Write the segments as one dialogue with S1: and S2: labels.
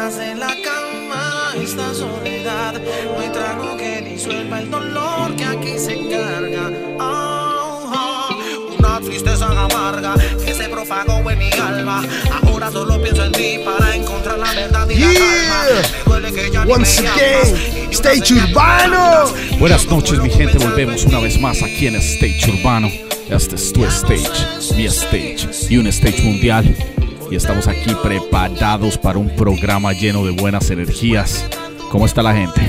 S1: promesas en la cama. Esta soledad no hay trago que disuelva el dolor que aquí se carga. Oh, oh, Una tristeza amarga que se propagó en mi alma. Ahora solo pienso en ti para encontrar la verdad y la calma. Me duele que ya
S2: Once
S1: me
S2: again, Stage Urbano.
S3: Buenas noches mi gente, volvemos una vez más aquí en Stage Urbano. Este es tu stage, mi stage y un stage mundial. Y estamos aquí preparados para un programa lleno de buenas energías. ¿Cómo está la gente?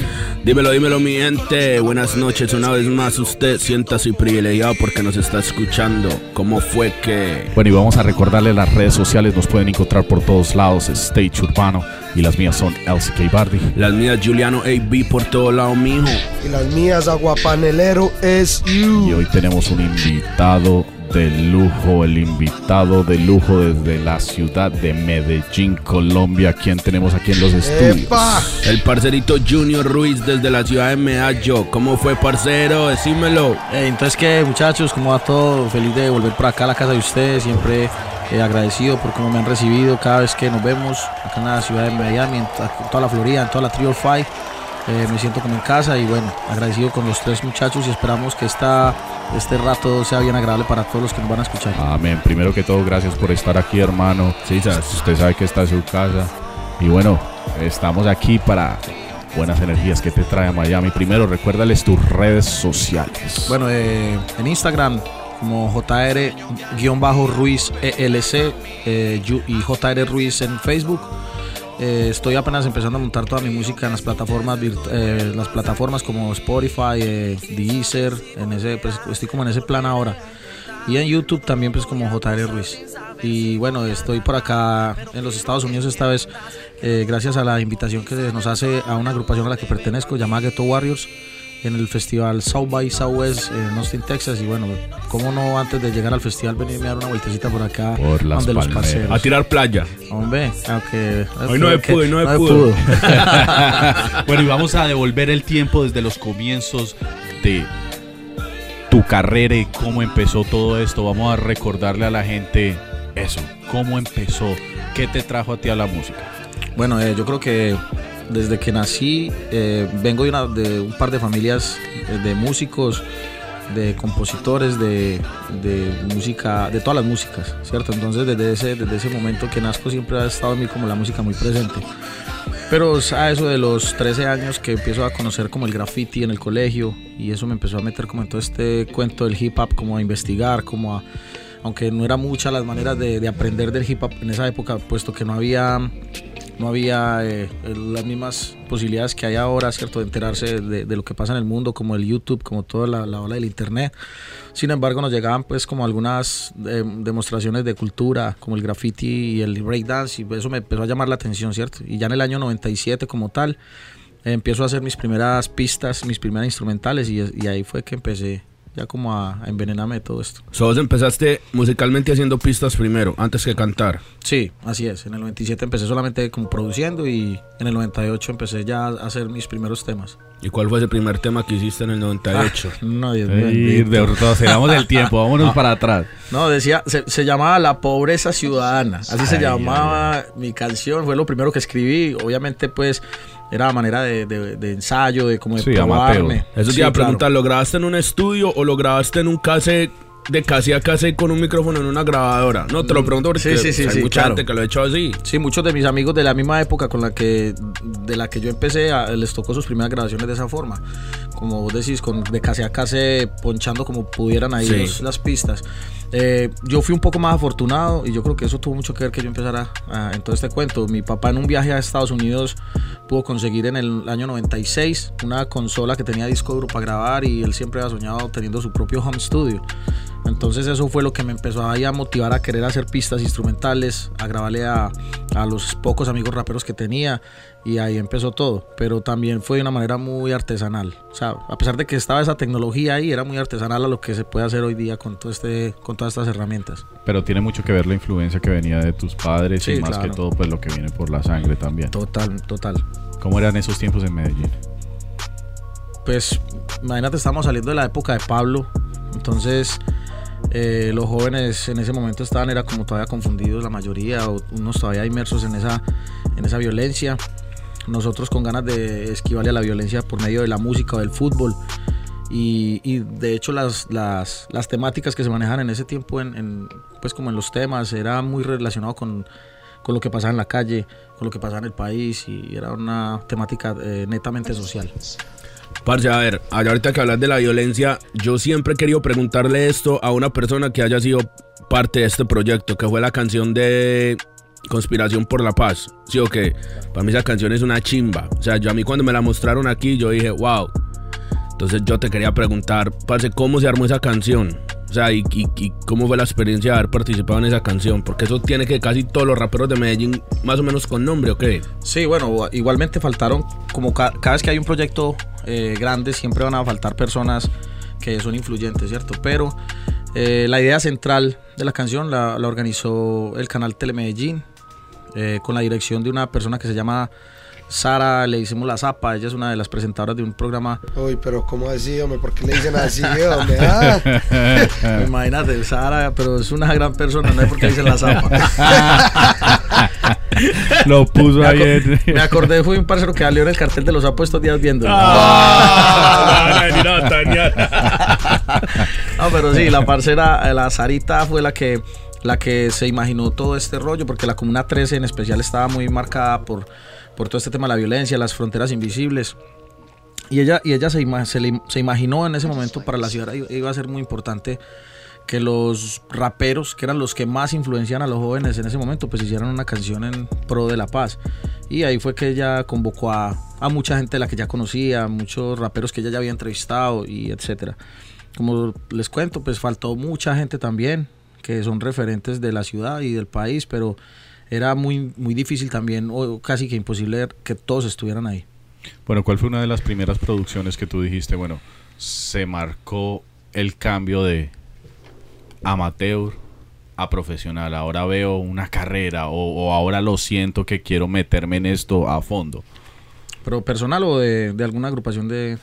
S4: Dímelo, dímelo, mi gente. Buenas noches. Una vez más, usted siéntase privilegiado porque nos está escuchando. ¿Cómo fue que.?
S3: Bueno, y vamos a recordarle las redes sociales, nos pueden encontrar por todos lados, Stage Urbano. Y las mías son Elsie K. Bardi.
S4: Las mías, Juliano AB por todo lado, mijo.
S2: Y las mías, aguapanelero, es
S3: Y
S2: you.
S3: hoy tenemos un invitado de lujo, el invitado de lujo desde la ciudad de Medellín, Colombia. ¿Quién tenemos aquí en los estudios?
S2: ¡Epa!
S4: El parcerito Junior Ruiz desde la ciudad de Medallo. ¿Cómo fue, parcero? Decímelo.
S5: Eh, entonces, ¿qué, muchachos? ¿Cómo va todo? Feliz de volver por acá a la casa de ustedes. Siempre eh, agradecido por cómo me han recibido cada vez que nos vemos acá en la ciudad de Miami, en, to- en toda la Florida, en toda la Trio Five. Eh, me siento como en casa y bueno, agradecido con los tres muchachos y esperamos que esta, este rato sea bien agradable para todos los que nos van a escuchar.
S3: Amén. Primero que todo, gracias por estar aquí, hermano.
S4: Sí.
S3: Usted sabe que está en su casa. Y bueno, estamos aquí para buenas energías que te trae a Miami. Primero, recuérdales tus redes sociales.
S5: Bueno, eh, en Instagram como JR-Ruiz ELC eh, y JR Ruiz en Facebook. Eh, estoy apenas empezando a montar toda mi música en las plataformas, eh, las plataformas como Spotify, eh, Deezer, en ese, pues, estoy como en ese plan ahora. Y en YouTube también pues como JR Ruiz. Y bueno, estoy por acá en los Estados Unidos esta vez eh, gracias a la invitación que se nos hace a una agrupación a la que pertenezco llamada Ghetto Warriors en el festival South by Southwest en Austin, Texas. Y bueno, cómo no antes de llegar al festival venirme a dar una vueltecita por acá
S3: Por las
S5: donde los parceros.
S4: A tirar playa.
S5: Hombre, aunque
S4: Hoy no pudo, hoy no se pudo.
S3: bueno, y vamos a devolver el tiempo desde los comienzos de tu carrera y cómo empezó todo esto. Vamos a recordarle a la gente eso, cómo empezó, qué te trajo a ti a la música.
S5: Bueno, eh, yo creo que desde que nací eh, vengo de, una, de un par de familias eh, de músicos, de compositores, de, de música, de todas las músicas, ¿cierto? Entonces desde ese, desde ese momento que nazco siempre ha estado en mí como la música muy presente. Pero a eso de los 13 años que empiezo a conocer como el graffiti en el colegio y eso me empezó a meter como en todo este cuento del hip hop, como a investigar, como a... Aunque no eran muchas las maneras de, de aprender del hip hop en esa época, puesto que no había no había eh, las mismas posibilidades que hay ahora, ¿cierto? De enterarse de, lo que pasa en el mundo, como el YouTube, como toda la, la ola del Internet. Sin embargo, nos llegaban pues como algunas eh, demostraciones de cultura, como el graffiti y el breakdance, y eso me empezó a llamar la atención, ¿cierto? Y ya en el año 97 como tal, eh, empiezo a hacer mis primeras pistas, mis primeras instrumentales, y ahí fue que empecé ya como a, a envenenarme de todo esto.
S4: So, vos empezaste musicalmente haciendo pistas primero, antes que cantar.
S5: Sí, así es. En el 97 empecé solamente como produciendo y en el 98 empecé ya a hacer mis primeros temas.
S4: ¿Y cuál fue ese primer tema que hiciste en el 98?
S5: No, Dios mío.
S3: Ey,
S5: bendito.
S3: retrocedamos el tiempo, vámonos para atrás.
S5: No, decía, se, se llamaba La Pobreza Ciudadana. Así se
S3: Ay,
S5: llamaba mi canción. Fue lo primero que escribí. Obviamente, pues, era a manera de, de- de ensayo, de como de
S3: Sí,
S5: probarme.
S4: Eso te
S5: Sí,
S4: iba a
S5: claro.
S4: preguntar, ¿lo grabaste en un estudio o lo grabaste en un cassette de casi a casi con un micrófono en una grabadora? No, te lo pregunto porque
S5: Sí, sí,
S4: hay mucha
S5: claro.
S4: gente que lo ha hecho así.
S5: Sí, muchos de mis amigos de la misma época con la que de la que yo empecé a- les tocó sus primeras grabaciones de esa forma. Como vos decís, con, de casi a casi ponchando como pudieran ahí los- las pistas. Eh, yo fui un poco más afortunado y yo creo que eso tuvo mucho que ver que yo empezara a- en todo este cuento. Mi papá en un viaje a Estados Unidos pudo conseguir en el año 96 una consola que tenía disco duro para grabar y él siempre había soñado teniendo su propio home studio. Entonces eso fue lo que me empezó ahí a motivar a querer hacer pistas instrumentales, a grabarle a, a los pocos amigos raperos que tenía y ahí empezó todo. Pero también fue de una manera muy artesanal. O sea, a pesar de que estaba esa tecnología ahí, era muy artesanal a lo que se puede hacer hoy día con, todo este, con todas estas herramientas.
S3: Pero tiene mucho que ver la influencia que venía de tus padres y más
S5: claro.
S3: que todo pues lo que viene por la sangre también.
S5: Total, total.
S3: ¿Cómo eran esos tiempos en Medellín?
S5: Pues imagínate, estamos saliendo de la época de Pablo. Entonces Eh, los jóvenes en ese momento estaban, era como todavía confundidos la mayoría, o unos todavía inmersos en esa, en esa violencia. Nosotros con ganas de esquivarle a la violencia por medio de la música o del fútbol. Y, y de hecho las, las, las, temáticas que se manejan en ese tiempo, en, en, pues como en los temas, era muy relacionado con, con, lo que pasaba en la calle, con lo que pasaba en el país y era una temática eh, netamente social.
S4: Parce, a ver, ahorita que hablas de la violencia, yo siempre he querido preguntarle esto a una persona que haya sido parte de este proyecto, que fue la canción de Conspiración por la Paz. Sí o qué, para mí esa canción es una chimba. O sea, yo a mí cuando me la mostraron aquí, yo dije, wow. Entonces yo te quería preguntar, parce, ¿cómo se armó esa canción? O sea, y, y, cómo fue la experiencia de haber participado en esa canción? Porque eso tiene que casi todos los raperos de Medellín más o menos con nombre, ¿o qué?
S5: Sí, bueno, igualmente faltaron, como ca cada vez que hay un proyecto eh, grande, siempre van a faltar personas que son influyentes, ¿cierto? Pero eh, la idea central de la canción la, la organizó el canal Telemedellín, eh, con la dirección de una persona que se llama Sara, le hicimos la zapa, ella es una de las presentadoras de un programa.
S2: Uy, pero ¿cómo así, hombre? ¿Por qué le dicen así, hombre? Ah.
S5: Imagínate, Sara, pero es una gran persona, no es porque le dicen la zapa.
S3: Lo puso ahí. En...
S5: Me acordé, fue un parcero que salió en el cartel de los sapos estos días viendo.
S4: Ah,
S5: no, pero sí, la parcera, la Sarita fue la que la que se imaginó todo este rollo, porque la Comuna 13 en especial estaba muy marcada por, por todo este tema de la violencia, las fronteras invisibles. Y ella, y ella se, se, le, se, imaginó en ese momento para la ciudad iba a ser muy importante que los raperos, que eran los que más influencian a los jóvenes en ese momento, pues hicieran una canción en pro de la paz. Y ahí fue que ella convocó a, a mucha gente de la que ya conocía, muchos raperos que ella ya había entrevistado y etcétera. Como les cuento, pues faltó mucha gente también, que son referentes de la ciudad y del país, pero era muy, muy difícil también, o casi que imposible que todos estuvieran ahí.
S3: Bueno, ¿cuál fue una de las primeras producciones que tú dijiste? Bueno, se marcó el cambio de amateur a profesional. Ahora veo una carrera o, o ahora lo siento que quiero meterme en esto a fondo.
S5: ¿Pero personal o de, de alguna agrupación de...?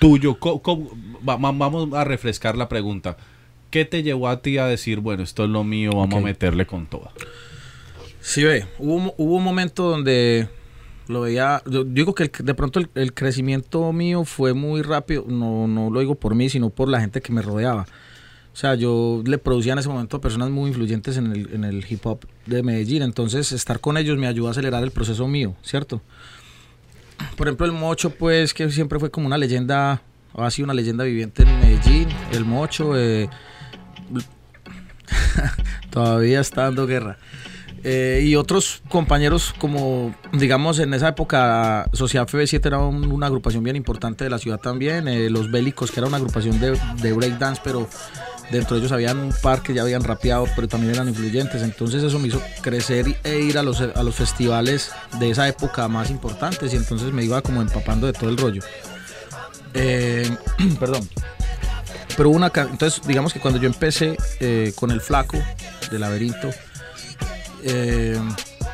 S3: Tuyo, ¿cómo, cómo, va, vamos a refrescar la pregunta. ¿Qué te llevó a ti a decir, bueno, esto es lo mío, vamos okay. a meterle con todo?
S5: Sí, ve, hubo, hubo un momento donde lo veía, yo digo que el, de pronto el, el, crecimiento mío fue muy rápido, no, no lo digo por mí, sino por la gente que me rodeaba. O sea, yo le producía en ese momento a personas muy influyentes en el, en el hip hop de Medellín, entonces estar con ellos me ayudó a acelerar el proceso mío, ¿cierto? Por ejemplo, el Mocho, pues, que siempre fue como una leyenda, ha sido una leyenda viviente en Medellín, el Mocho, eh, todavía está dando guerra. Eh, y otros compañeros como, digamos, en esa época Sociedad FB7 era un, una agrupación bien importante de la ciudad también, eh, Los Bélicos, que era una agrupación de, de breakdance, pero dentro de ellos habían un par que ya habían rapeado, pero también eran influyentes, entonces eso me hizo crecer e ir a los, a los festivales de esa época más importantes y entonces me iba como empapando de todo el rollo. Eh, perdón. Pero una entonces digamos que cuando yo empecé eh, con el flaco de laberinto, eh,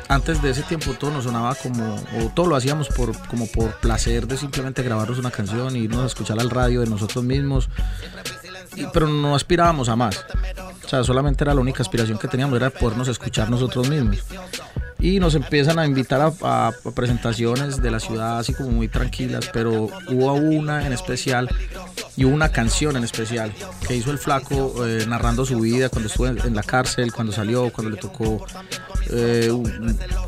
S5: antes de ese tiempo todo nos sonaba como, o todo lo hacíamos por, como por placer de simplemente grabarnos una canción y irnos a escuchar al radio de nosotros mismos, pero no aspirábamos a más. O sea, solamente era la única aspiración que teníamos, era podernos escuchar nosotros mismos. Y nos empiezan a invitar a, a, a presentaciones de la ciudad, así como muy tranquilas, pero hubo una en especial y hubo una canción en especial que hizo el flaco eh, narrando su vida cuando estuvo en, en, la cárcel, cuando salió, cuando le tocó, eh,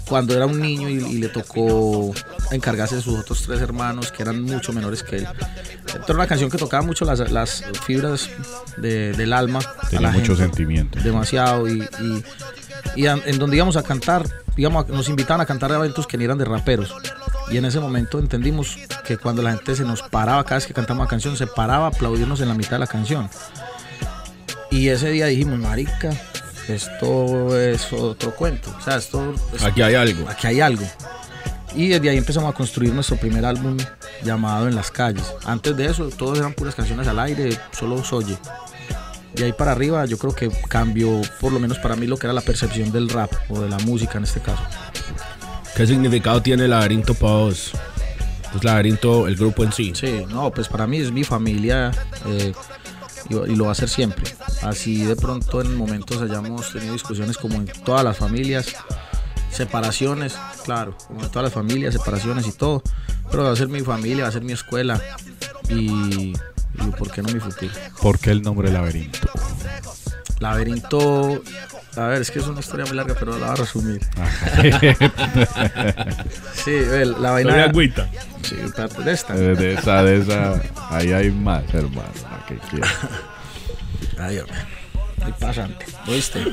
S5: cuando era un niño y, y, le tocó encargarse de sus otros tres hermanos que eran mucho menores que él. Era una canción que tocaba mucho las, las fibras de, del alma.
S3: Tenía mucho gente, sentimiento.
S5: Demasiado y, y, y en donde íbamos a cantar, íbamos a, nos invitaban a cantar a eventos que ni eran de raperos. Y en ese momento entendimos que cuando la gente se nos paraba, cada vez que cantamos la canción, se paraba a aplaudirnos en la mitad de la canción. Y ese día dijimos, marica, esto es otro cuento. O sea, esto... Es,
S4: aquí hay algo.
S5: Aquí hay algo. Y desde ahí empezamos a construir nuestro primer álbum llamado En las calles. Antes de eso, todos eran puras canciones al aire, solo Soye. De ahí para arriba, yo creo que cambió, por lo menos para mí, lo que era la percepción del rap o de la música en este caso.
S4: ¿Qué significado tiene el laberinto para vos? Pues laberinto, el grupo en sí.
S5: Sí, no, pues para mí es mi familia. Eh, y, y lo va a hacer siempre. Así de pronto en momentos hayamos tenido discusiones como en todas las familias, separaciones, claro, como en todas las familias, separaciones y todo, pero va a ser mi familia, va a ser mi escuela y, y ¿por qué no mi futuro?
S3: ¿Por qué el nombre laberinto?
S5: Laberinto, a ver, es que es una historia muy larga, pero la voy a resumir. Sí, la vaina...
S4: Soy agüita.
S5: Sí, parte de esta.
S3: De esa, de esa, ahí hay más, hermano. ¿a qué quieres?
S5: Ay, hombre. Muy pasante. ¿Oíste?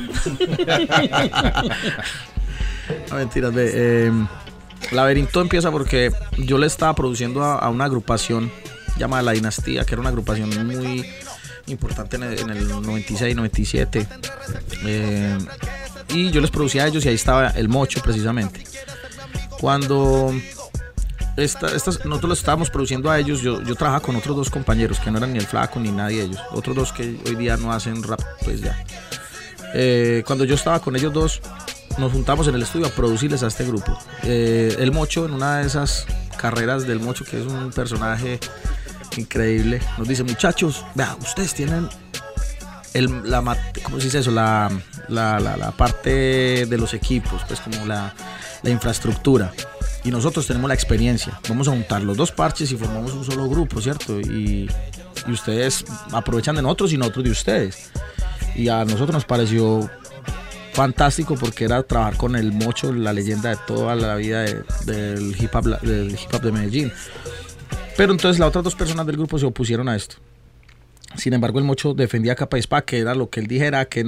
S5: no, mentiras, ve. eh, Laberinto empieza porque yo le estaba produciendo a, a una agrupación llamada La Dinastía, que era una agrupación muy importante en el, en el 96, 97. Eh, y yo les producía a ellos y ahí estaba el mocho precisamente. Cuando esta- estas- nosotros los estábamos produciendo a ellos, yo, yo trabajaba con otros dos compañeros que no eran ni el flaco ni nadie de ellos. Otros dos que hoy día no hacen rap, pues ya. Eh, cuando yo estaba con ellos dos, nos juntamos en el estudio a producirles a este grupo. Eh, el Mocho, en una de esas carreras del Mocho, que es un personaje increíble, nos dice, muchachos, vea, ustedes tienen el, la, mat- ¿cómo se dice eso? La, la, la- parte de los equipos, pues como la, la infraestructura. Y nosotros tenemos la experiencia. Vamos a juntar los dos parches y formamos un solo grupo, ¿cierto? Y, ustedes aprovechan de nosotros y nosotros de ustedes. Y a nosotros nos pareció fantástico porque era trabajar con el Mocho, la leyenda de toda la vida de- del, hip hop, del hip hop de Medellín. Pero entonces las otras dos personas del grupo se opusieron a esto. Sin embargo, el Mocho defendía a capa y que era lo que él dijera, que,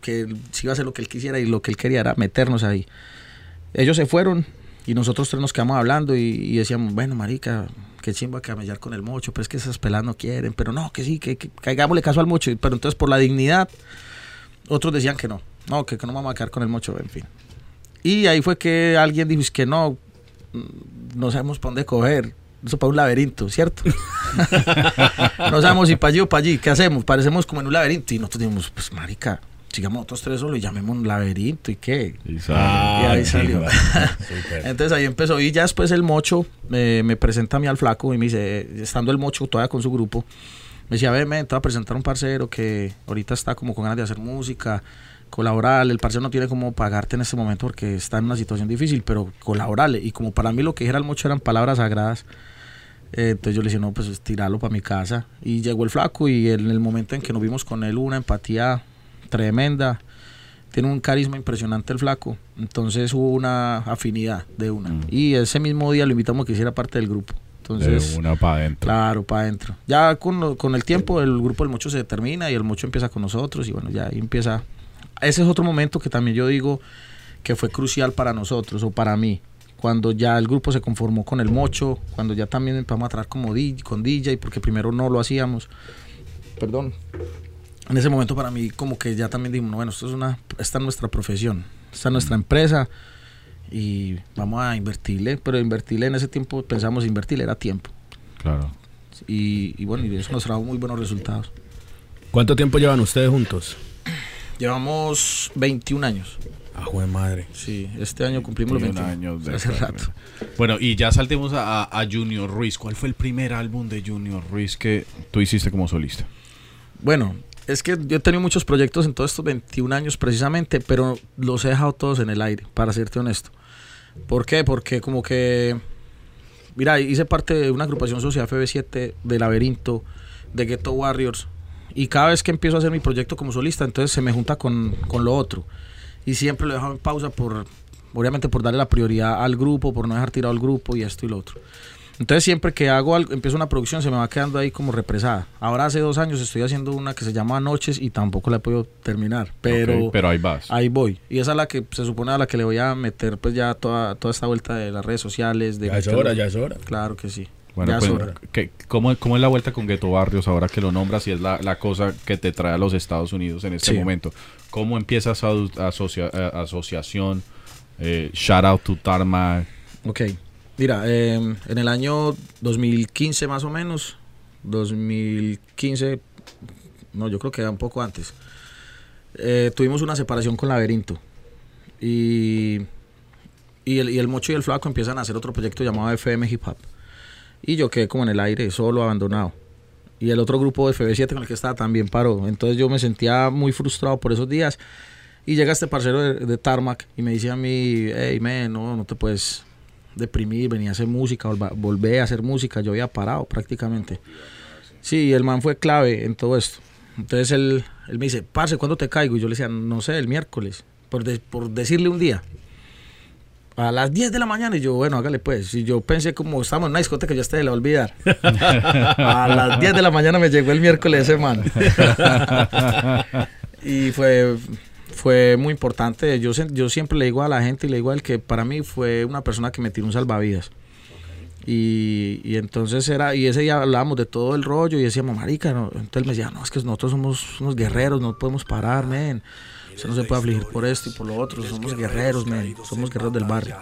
S5: que si iba a hacer lo que él quisiera y lo que él quería era meternos ahí. Ellos se fueron y nosotros tres nos quedamos hablando y, decíamos, bueno, marica, qué chimba camellar con el Mocho, pero es que esas pelas no quieren, pero no, que sí, que, que caigámosle caso al Mocho. Pero entonces por la dignidad, otros decían que no, no, que, no vamos a quedar con el Mocho, en fin. Y ahí fue que alguien dijo, es que no, no sabemos para dónde coger. Eso para un laberinto, ¿cierto? no sabemos si para allí o para allí. ¿Qué hacemos? Parecemos como en un laberinto. Y nosotros dijimos, pues marica, sigamos nosotros tres solos y llamemos un laberinto. ¿Y qué?
S3: Y sale.
S4: Ah,
S5: Y ahí salió.
S4: Súper.
S5: Entonces ahí empezó. Y ya después el mocho eh, me presenta a mí al flaco y me dice, eh, estando el mocho todavía con su grupo, me decía, ve, me te voy a presentar un parcero que ahorita está como con ganas de hacer música, colaborar. El parcero no tiene como pagarte en este momento porque está en una situación difícil, pero colaborarle. Y como para mí lo que dijera el mocho eran palabras sagradas, eh, entonces yo le dije, no, pues tirarlo para mi casa. Y llegó el flaco y en el momento en que nos vimos con él, una empatía tremenda. Tiene un carisma impresionante el flaco. Entonces hubo una afinidad de una.
S3: Mm.
S5: Y ese mismo día lo invitamos a que hiciera parte del grupo. Entonces,
S3: de una para adentro.
S5: claro, para adentro. Ya con, con el tiempo el grupo del Mocho se termina y el Mocho empieza con nosotros y bueno, ya ahí empieza. Ese es otro momento que también yo digo que fue crucial para nosotros o para mí. Cuando ya el grupo se conformó con el Mocho, cuando ya también empezamos a trabajar como DJ, con DJ, porque primero no lo hacíamos. Perdón. En ese momento para mí como que ya también dijimos, bueno, esto es una, esta es nuestra profesión, esta es nuestra empresa y vamos a invertirle, pero invertirle en ese tiempo pensamos invertirle era tiempo.
S3: Claro.
S5: Y, y bueno, y eso nos trajo muy buenos resultados.
S4: ¿Cuánto tiempo llevan ustedes juntos?
S5: Llevamos 21 años.
S4: Ah, jue madre.
S5: Sí, este año cumplimos los
S3: 21
S5: 21
S3: años de
S5: Hace
S3: carrera.
S5: rato.
S3: Bueno, y ya saltemos a, a- a Junior Ruiz. ¿Cuál fue el primer álbum de Junior Ruiz que tú hiciste como solista?
S5: Bueno, es que yo he tenido muchos proyectos en todos estos 21 años precisamente, pero los he dejado todos en el aire, para serte honesto. ¿Por qué? Porque como que, mira, hice parte de una agrupación social FB7 de Laberinto, de Ghetto Warriors, y cada vez que empiezo a hacer mi proyecto como solista, entonces se me junta con, con lo otro. Y siempre lo he dejado en pausa por, obviamente por darle la prioridad al grupo, por no dejar tirado al grupo y esto y lo otro. Entonces siempre que hago algo, empiezo una producción se me va quedando ahí como represada. Ahora hace dos años estoy haciendo una que se llama Noches y tampoco la he podido terminar. Pero,
S3: pero ahí vas.
S5: ahí voy. Y esa es la que se supone a la que le voy a meter pues ya toda, toda esta vuelta de las redes sociales. De
S4: Ya es hora, ya es hora.
S5: Claro que sí.
S3: Bueno, pues,
S5: es hora.
S3: ¿qué- cómo, cómo es la vuelta con Ghetto Barrios ahora que lo nombras y es la, la cosa que te trae a los Estados Unidos en este
S5: Sí.
S3: momento? ¿Cómo empieza esa asocia- eh, asociación? Eh, shout out to Tarma.
S5: Ok. Mira, eh, en el año 2015 más o menos, 2015, no, yo creo que era un poco antes, eh, tuvimos una separación con Laberinto. Y, y, el, y el Mocho y el Flaco empiezan a hacer otro proyecto llamado FM Hip Hop. Y yo quedé como en el aire, solo, abandonado. y el otro grupo de FB7 con el que estaba también paró. Entonces yo me sentía muy frustrado por esos días. Y llega este parcero de, de Tarmac y me dice a mí, hey, man, no, no te puedes deprimir, venía a hacer música, volvé a hacer música, yo había parado prácticamente. Sí, el man fue clave en todo esto. Entonces él, él me dice, parce, ¿cuándo te caigo? Y yo le decía, no sé, el miércoles, por, de- por decirle un día. A las 10 de la mañana y yo, bueno, hágale pues. Y yo pensé como estamos en una discoteca, yo este la voy a olvidar. a las 10 de la mañana me llegó el miércoles ese man. y fue, fue muy importante. Yo, se- yo siempre le digo a la gente y le digo a él que para mí fue una persona que me tiró un salvavidas. Y, y entonces era, y ese día hablábamos de todo el rollo y decíamos, marica, no". entonces me decía, no, es que nosotros somos unos guerreros, no podemos parar, men. Usted no se puede afligir por esto y por lo otro, somos guerreros, men, somos guerreros del barrio.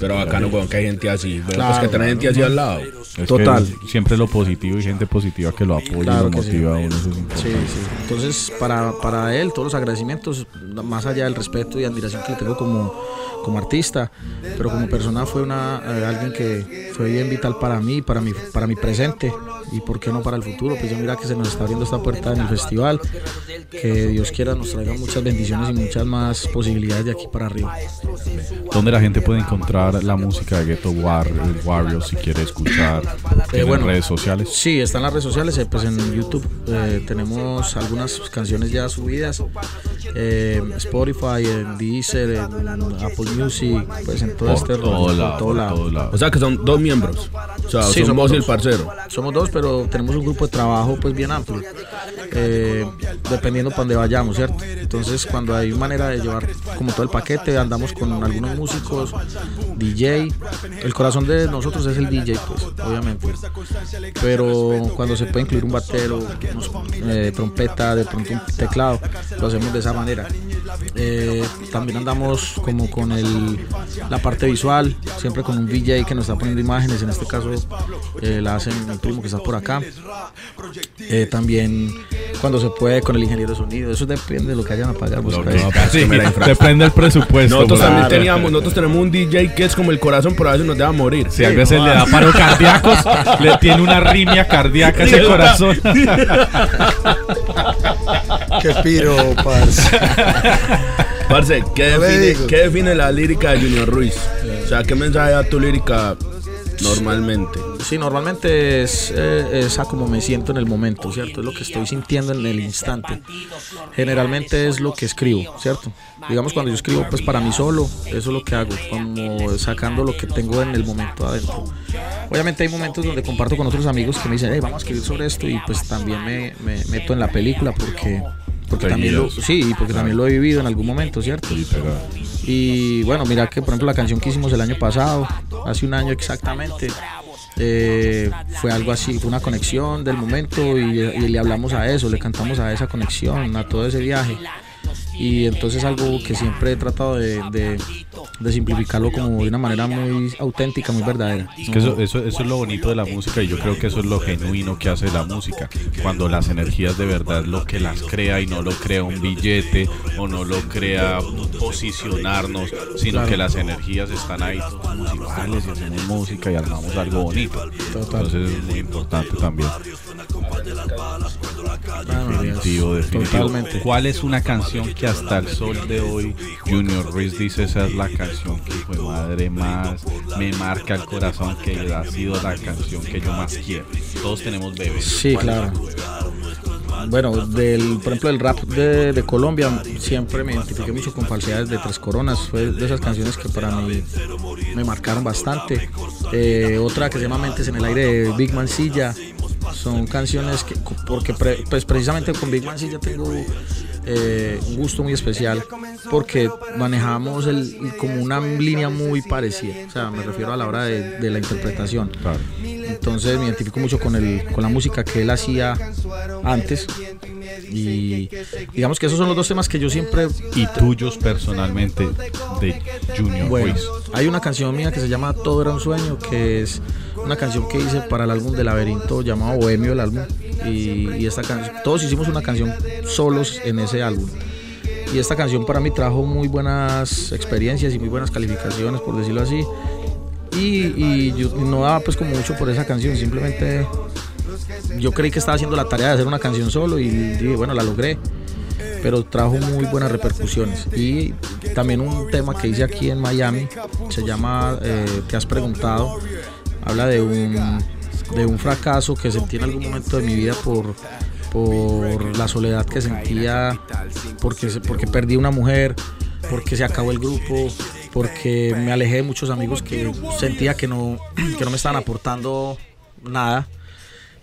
S4: Pero bacano, weón, que hay gente así. Pues
S5: Claro,
S4: que tener gente así al lado.
S3: Es
S5: Total.
S3: que siempre lo positivo y gente positiva que lo apoya y
S5: Claro
S3: lo
S5: que sí.
S3: motiva a uno. Eso es importante.
S5: Sí, sí. Entonces, para, para él, todos los agradecimientos, más allá del respeto y admiración que le tengo como, como artista, pero como persona fue una, eh, alguien que fue bien vital para mí, para mi, para mi presente y por qué no para el futuro. Pues ya mira que se nos está abriendo esta puerta en el festival, que Dios quiera nos traiga muchas bendiciones y muchas más posibilidades de aquí para arriba.
S3: ¿Dónde la gente puede encontrar la música de Ghetto War, Warriors si quiere escuchar? ¿Tienen
S5: Eh, bueno.
S3: redes sociales?
S5: Sí, están las redes sociales, eh, pues en YouTube eh, tenemos algunas canciones ya subidas, eh, Spotify, en Deezer, en Apple Music, pues en todo
S3: Por
S5: este
S3: todo
S5: rollo,
S3: lado,
S5: por todo lado.
S3: todo lado.
S4: O sea que son dos miembros. O sea,
S5: Sí,
S4: son
S5: somos
S4: vos y el parcero.
S5: Somos dos, pero tenemos un grupo de trabajo pues bien amplio, eh, dependiendo para dónde vayamos, ¿cierto? Entonces cuando hay manera de llevar como todo el paquete, andamos con algunos músicos, people DJ, el corazón de nosotros es el DJ, pues, obviamente. Pero cuando se puede incluir un batero, unos, eh, trompeta, de pronto un teclado, lo hacemos de esa manera. Eh, también andamos como con el, la parte visual, siempre con un DJ que nos está poniendo imágenes, en este caso eh, la hace mi primo que está por acá. Eh, también cuando se puede con el ingeniero de sonido, eso depende de lo que hayan a pagar. pues,
S3: Lo
S5: por
S3: que-
S5: ahí.
S3: sí, del presupuesto.
S4: Nosotros
S3: claro.
S4: también teníamos, nosotros tenemos un DJ que es como el corazón, pero a veces nos deja morir.
S3: Si a veces le da paro cardíacos, le tiene una arritmia cardíaca a ese corazón.
S2: Qué piro, parce.
S4: Parce, ¿qué
S2: No
S4: define. ¿qué define la lírica de Junior Ruiz? O sea, ¿qué mensaje da tu lírica normalmente?
S5: Sí, normalmente es, eh, es a como me siento en el momento, ¿cierto? Es lo que estoy sintiendo en el instante. Generalmente es lo que escribo, ¿cierto? Digamos cuando yo escribo pues para mí solo, eso es lo que hago, como sacando lo que tengo en el momento adentro. Obviamente hay momentos donde comparto con otros amigos que me dicen, hey, vamos a escribir sobre esto y pues también me, me meto en la película porque, porque también lo, sí, porque también lo he vivido en algún momento, ¿cierto? Y bueno, mira que por ejemplo la canción que hicimos el año pasado, hace un año exactamente, eh, fue algo así, fue una conexión del momento y, y le hablamos a eso, le cantamos a esa conexión, a todo ese viaje. Y entonces algo que siempre he tratado de, de- de simplificarlo como de una manera muy auténtica, muy verdadera.
S3: Es que eso, eso, eso es lo bonito de la música y yo creo que eso es lo genuino que hace la música. Cuando las energías de verdad lo que las crea y no lo crea un billete o no lo crea posicionarnos, sino que las energías están ahí, todos iguales y hacemos música y armamos algo bonito.
S5: Total.
S3: Entonces es muy importante también.
S5: Ah,
S3: Definitivo, definitivo.
S5: Totalmente.
S3: ¿Cuál es una canción que hasta el sol de hoy Junior Ruiz dice esa es la canción que fue madre más me marca el corazón que ha sido la canción que yo más quiero? Todos tenemos bebés.
S5: Sí, claro. Bueno, del, por ejemplo, el rap de, de Colombia siempre me identifiqué mucho con Falsedades de Tres Coronas. Fue de esas canciones que para mí me marcaron bastante. Eh, otra que se llama Mentes en el aire de Big Man Silla. Son canciones que, porque pre- pues precisamente con Big Man Silla tengo eh, un gusto muy especial porque manejamos el, como una línea muy parecida. O sea, me refiero a la hora de, de la interpretación.
S3: Claro.
S5: Entonces me identifico mucho con, el, con la música que él hacía antes. Y digamos que esos son los dos temas que yo siempre...
S3: Y tuyos personalmente de Junior
S5: Bueno,
S3: Ruiz.
S5: hay una canción mía que se llama Todo era un sueño, que es una canción que hice para el álbum de Laberinto llamado Bohemio el álbum. Y, esta canción, todos hicimos una canción solos en ese álbum. Y esta canción para mí trajo muy buenas experiencias y muy buenas calificaciones, por decirlo así. Y, y yo no daba pues como mucho por esa canción, simplemente yo creí que estaba haciendo la tarea de hacer una canción solo y dije, bueno, la logré. Pero trajo muy buenas repercusiones. Y también un tema que hice aquí en Miami, se llama eh, Te has preguntado, habla de un, de un fracaso que sentí en algún momento de mi vida por, por la soledad que sentía, porque, porque perdí una mujer, porque se acabó el grupo, porque me alejé de muchos amigos que sentía que no, que no me estaban aportando nada.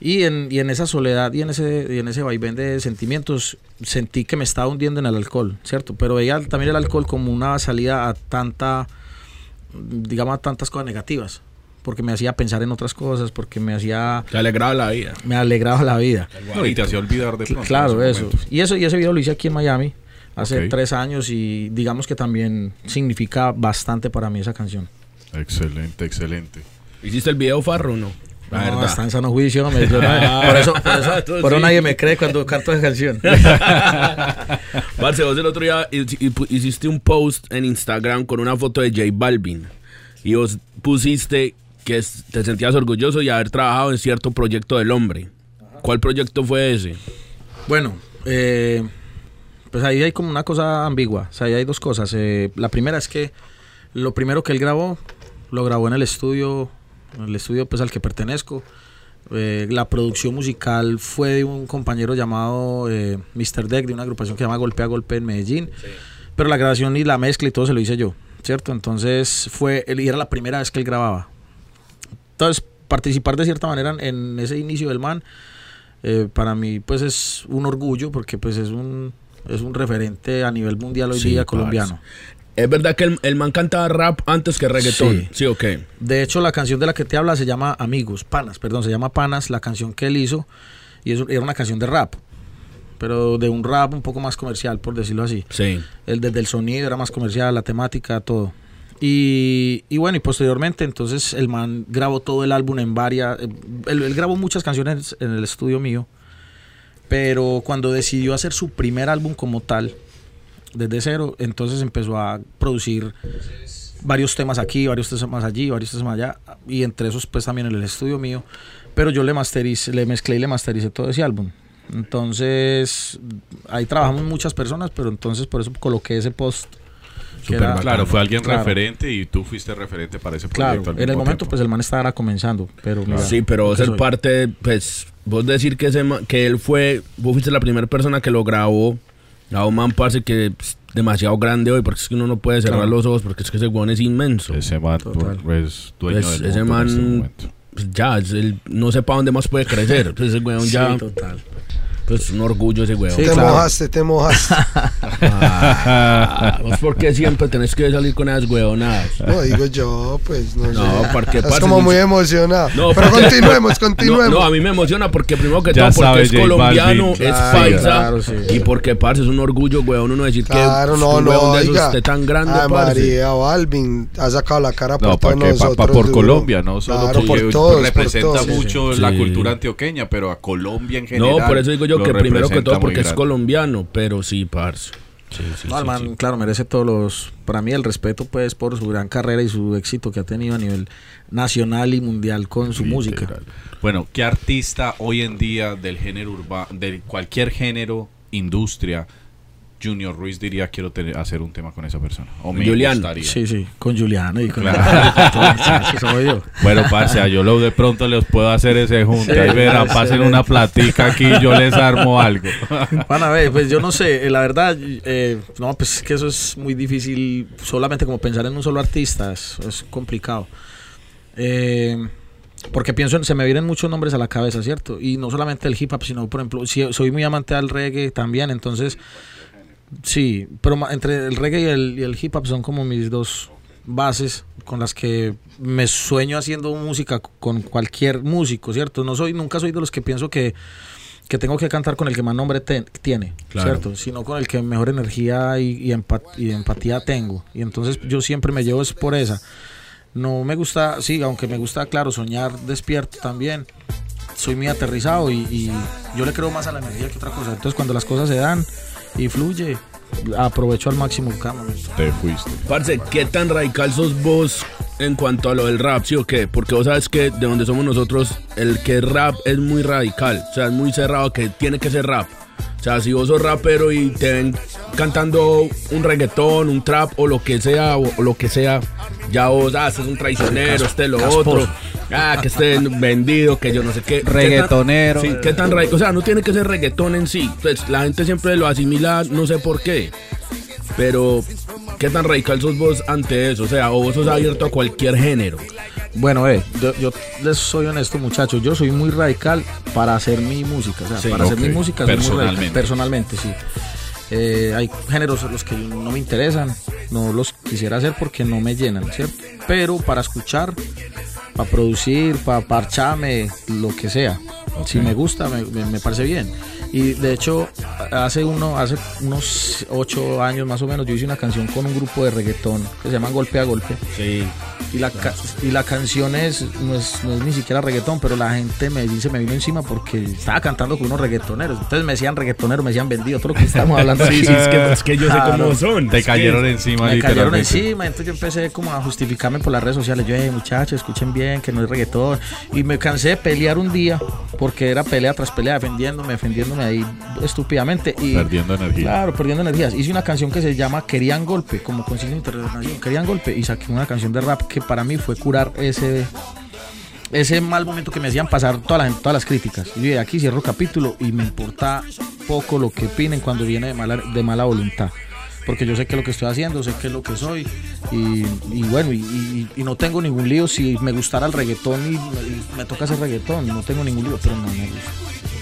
S5: Y en, y en esa soledad y en ese, y en ese vaivén de sentimientos sentí que me estaba hundiendo en el alcohol, ¿cierto? Pero veía también el alcohol como una salida a tanta, digamos, a tantas cosas negativas. Porque me hacía pensar en otras cosas, porque me hacía,
S4: Te alegraba la vida.
S5: me alegraba la vida.
S3: No, y te hacía olvidar de pronto
S5: Claro, eso. Y eso y ese video lo hice aquí en Miami hace tres años y digamos que también significa bastante para mí esa canción.
S3: Excelente, excelente.
S4: ¿Hiciste el video farro o no? La
S5: No,
S4: verdad.
S5: está en sano juicio, hombre, yo por eso, por eso, por eso
S4: sí.
S5: nadie me cree cuando canto esa canción.
S4: Parce, vos el otro día hiciste un post en Instagram con una foto de J Balvin. Y vos pusiste que te sentías orgulloso de haber trabajado en cierto proyecto del hombre. ¿Cuál proyecto fue ese?
S5: Bueno, eh, pues ahí hay como una cosa ambigua. O sea, ahí hay dos cosas. Eh, la primera es que lo primero que él grabó, lo grabó en el estudio, en el estudio pues al que pertenezco. Eh, la producción musical fue de un compañero llamado eh, Mr. Deck, de una agrupación que se llama Golpe a Golpe en Medellín. Pero la grabación y la mezcla y todo se lo hice yo, ¿cierto? Entonces fue, él- y era la primera vez que él grababa. Entonces, participar de cierta manera en, ese inicio del man, eh, para mí pues es un orgullo porque pues es un, es un referente a nivel mundial hoy
S4: Sí,
S5: día
S4: parce.
S5: colombiano.
S4: ¿Es verdad que el, el man cantaba rap antes que reggaetón?
S5: Sí.
S4: Sí, ok.
S5: De hecho, la canción de la que te habla se llama Amigos, Panas, perdón, se llama Panas, la canción que él hizo, y eso era una canción de rap, pero de un rap un poco más comercial, por decirlo así.
S4: Sí.
S5: El desde el sonido era más comercial, la temática, todo. Y, bueno, y posteriormente entonces el man grabó todo el álbum en varias... eh, él grabó muchas canciones en el estudio mío, pero cuando decidió hacer su primer álbum como tal, desde cero, entonces empezó a producir varios temas aquí, varios temas allí, varios temas allá, y entre esos pues también en el estudio mío, pero yo le masterice, le mezclé y le mastericé todo ese álbum. Entonces, ahí trabajamos muchas personas, pero entonces por eso coloqué ese post. Era-.
S3: Claro, fue alguien
S5: Claro.
S3: referente y tú fuiste referente para ese
S5: Claro,
S3: proyecto. al
S5: en el momento
S3: tiempo.
S5: pues el man estaba comenzando, pero mira,
S4: Sí, pero
S5: que
S4: el
S5: soy.
S4: parte, pues, vos decir que, ese ma- que él fue, vos fuiste la primera persona que lo grabó, a un man, parce, que es demasiado grande hoy, porque es que uno no puede cerrar
S5: Claro.
S4: los ojos, porque es que ese weón es inmenso.
S3: Ese man
S5: Total.
S3: es dueño
S4: Pues,
S3: del
S4: ese
S3: mundo en este
S4: man-
S3: momento.
S4: Pues ya, es el- no sé para dónde más puede crecer. Pues ese weón
S5: Sí,
S4: ya,
S5: total.
S4: Pues un orgullo ese weón.
S5: Sí,
S2: te
S5: claro.
S2: mojaste, te mojaste.
S4: Ah, vos porque siempre tenés que salir con esas weonadas.
S2: No, digo yo, pues no,
S4: No,
S2: sé.
S4: porque,
S2: Estás
S4: parce,
S2: como muy emocionado.
S4: No,
S2: Pero
S4: parce-
S2: continuemos,
S4: No,
S2: continuemos.
S4: no, a mí me emociona porque primero que
S3: Ya
S4: todo porque
S3: sabe,
S4: es colombiano,
S3: Balvin.
S4: es
S5: Claro,
S4: paisa
S5: claro, sí.
S4: y porque parce es un orgullo, weón, uno decir
S2: Claro,
S4: que
S2: no,
S4: un
S2: no,
S4: weón de esos
S2: oiga.
S4: esté tan grande,
S2: Ay,
S4: parce.
S2: María Balvin ha sacado la cara por
S3: No,
S2: todos
S3: para
S2: nosotros.
S3: por
S2: duro.
S3: Colombia, no solo
S2: Claro,
S3: porque
S2: por todos, por
S3: representa
S2: todos.
S3: mucho
S4: Sí.
S3: la cultura antioqueña, pero a Colombia en general.
S4: No, por eso digo yo
S3: lo
S4: que primero que todo porque es
S3: grande.
S4: colombiano, pero sí, parce. Sí, sí,
S5: No,
S4: sí,
S5: man,
S4: sí.
S5: claro, merece todos los. Para mí, el respeto, pues, por su gran carrera y su éxito que ha tenido a nivel nacional y mundial con su música.
S3: Bueno, ¿qué artista hoy en día del género urbano, de cualquier género, industria, Junior Ruiz diría quiero tener- hacer un tema con esa persona? O me
S4: Julián.
S3: gustaría.
S5: Sí, sí, con Juliano y con
S3: Claro.
S5: el soy yo.
S3: Bueno, parce, a yo lo de pronto les puedo hacer ese junte.
S5: Sí,
S3: Ahí verán, pasen una platica aquí y yo les armo algo.
S5: Van a ver, pues yo no sé, eh, la verdad, eh, no, pues es que eso es muy difícil, solamente como pensar en un solo artista, es, es complicado. Eh, porque pienso, en, se me vienen muchos nombres a la cabeza, ¿cierto? Y no solamente el hip hop, sino, por ejemplo, si- soy muy amante al reggae también, entonces, sí, pero entre el reggae y el, y el hip hop son como mis dos bases con las que me sueño haciendo música con cualquier músico, ¿cierto? No soy, nunca soy de los que pienso que que tengo que cantar con el que más nombre te- tiene,
S4: Claro.
S5: ¿cierto? Sino con el que mejor energía y, y empatía tengo. Y entonces yo siempre me llevo es por esa. No me gusta, sí, aunque me gusta, claro, soñar despierto también. Soy muy aterrizado y, y yo le creo más a la energía que otra cosa. Entonces cuando las cosas se dan y fluye, aprovecho al máximo cada momento.
S3: Te fuiste.
S4: Parce, ¿qué tan radical sos vos en cuanto a lo del rap, ¿sí o qué? Porque vos sabes que de donde somos nosotros, el que rap es muy radical. O sea, es muy cerrado que tiene que ser rap. O sea, si vos sos rapero y te ven cantando un reggaetón, un trap o lo que sea, o, o lo que sea, ya vos, ah, este es un traicionero, este lo otro. Ah, que esté vendido, que yo no sé qué.
S3: Reggaetonero.
S4: Sí, qué tan radical. O sea, no tiene que ser reggaetón en sí. Entonces, la gente siempre lo asimila, no sé por qué. Pero, ¿qué tan radical sos vos ante eso? O sea, o vos sos abierto a cualquier género.
S5: Bueno, eh, yo, yo les soy honesto, muchachos. Yo soy muy radical para hacer mi música. O sea,
S4: Sí,
S5: para hacer mi música soy muy radical.
S3: Personalmente.
S5: Personalmente, sí. Eh, hay géneros los que no me interesan, no los quisiera hacer porque no me llenan, ¿cierto? Pero para escuchar, para producir, para parcharme, lo que sea. Si me gusta, me, me- me parece bien. Y de hecho, hace uno, hace unos ocho años más o menos, yo hice una canción con un grupo de reggaetón que se llama Golpe a Golpe.
S4: Sí.
S5: Y la, ca- y la canción es no, es no es ni siquiera reggaetón, pero la gente me dice, me vino encima porque estaba cantando con unos reggaetoneros. Entonces me decían reggaetoneros, me decían vendido, todo lo que estamos hablando.
S4: Sí, sí, es que, es que yo sé
S5: Claro.
S4: cómo son.
S3: Te cayeron
S4: que-
S3: encima,
S5: Me cayeron encima, entonces yo empecé como a justificarme por las redes sociales. Yo, hey, muchachos, escuchen bien, que no es reggaetón. Y me cansé de pelear un día, porque era pelea tras pelea, defendiéndome, defendiéndome ahí estúpidamente. Y,
S3: Perdiendo energía.
S5: Claro, perdiendo energías. Hice una canción que se llama Querían Golpe, como consigna internacional. Querían Golpe. Y saqué una canción de rap que para mí fue curar ese ese mal momento que me hacían pasar todas las, todas las críticas. Y de aquí cierro capítulo y me importa poco lo que opinen cuando viene de mala, de mala voluntad. Porque yo sé que es lo que estoy haciendo, sé qué es lo que soy. Y, y bueno, y, y- y no tengo ningún lío. Si me gustara el reggaetón y, y me toca hacer reggaetón, no tengo ningún lío, pero no me gusta.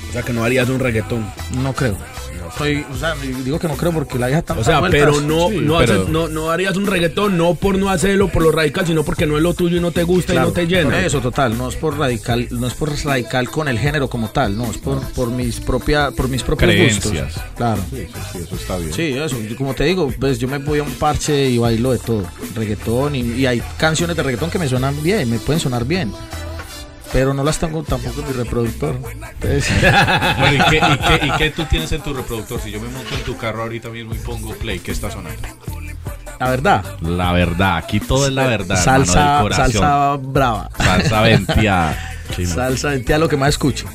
S4: O sea, que no harías un reggaetón.
S5: No creo. O sea, digo que no creo porque la hija está
S4: O sea, pero no,
S3: Sí,
S4: no,
S3: pero-
S4: haces- no, no harías un reggaetón no por no hacerlo, por lo radical, sino porque no es lo tuyo y no te gusta y no te llena.
S5: Eso, total, no es por radical, no es por radical con el género como tal, no, es por, por mis propia, por mis propios
S3: Creencias.
S5: gustos. Claro.
S3: Sí, sí, sí, eso está bien.
S5: Sí, eso, como te digo, pues yo me voy a un parche y bailo de todo, reggaetón y, y hay canciones de reggaetón que me suenan bien, me pueden sonar bien. Pero no las tengo tampoco en mi reproductor. Entonces,
S3: Bueno, ¿y qué, y, qué, y qué tú tienes en tu reproductor? Si yo me monto en tu carro ahorita mismo y pongo play, ¿qué está sonando?
S5: la verdad,
S3: La verdad, aquí todo es la verdad.
S5: salsa, salsa brava.
S3: Salsa venteada.
S5: Salsa es lo que más escucho.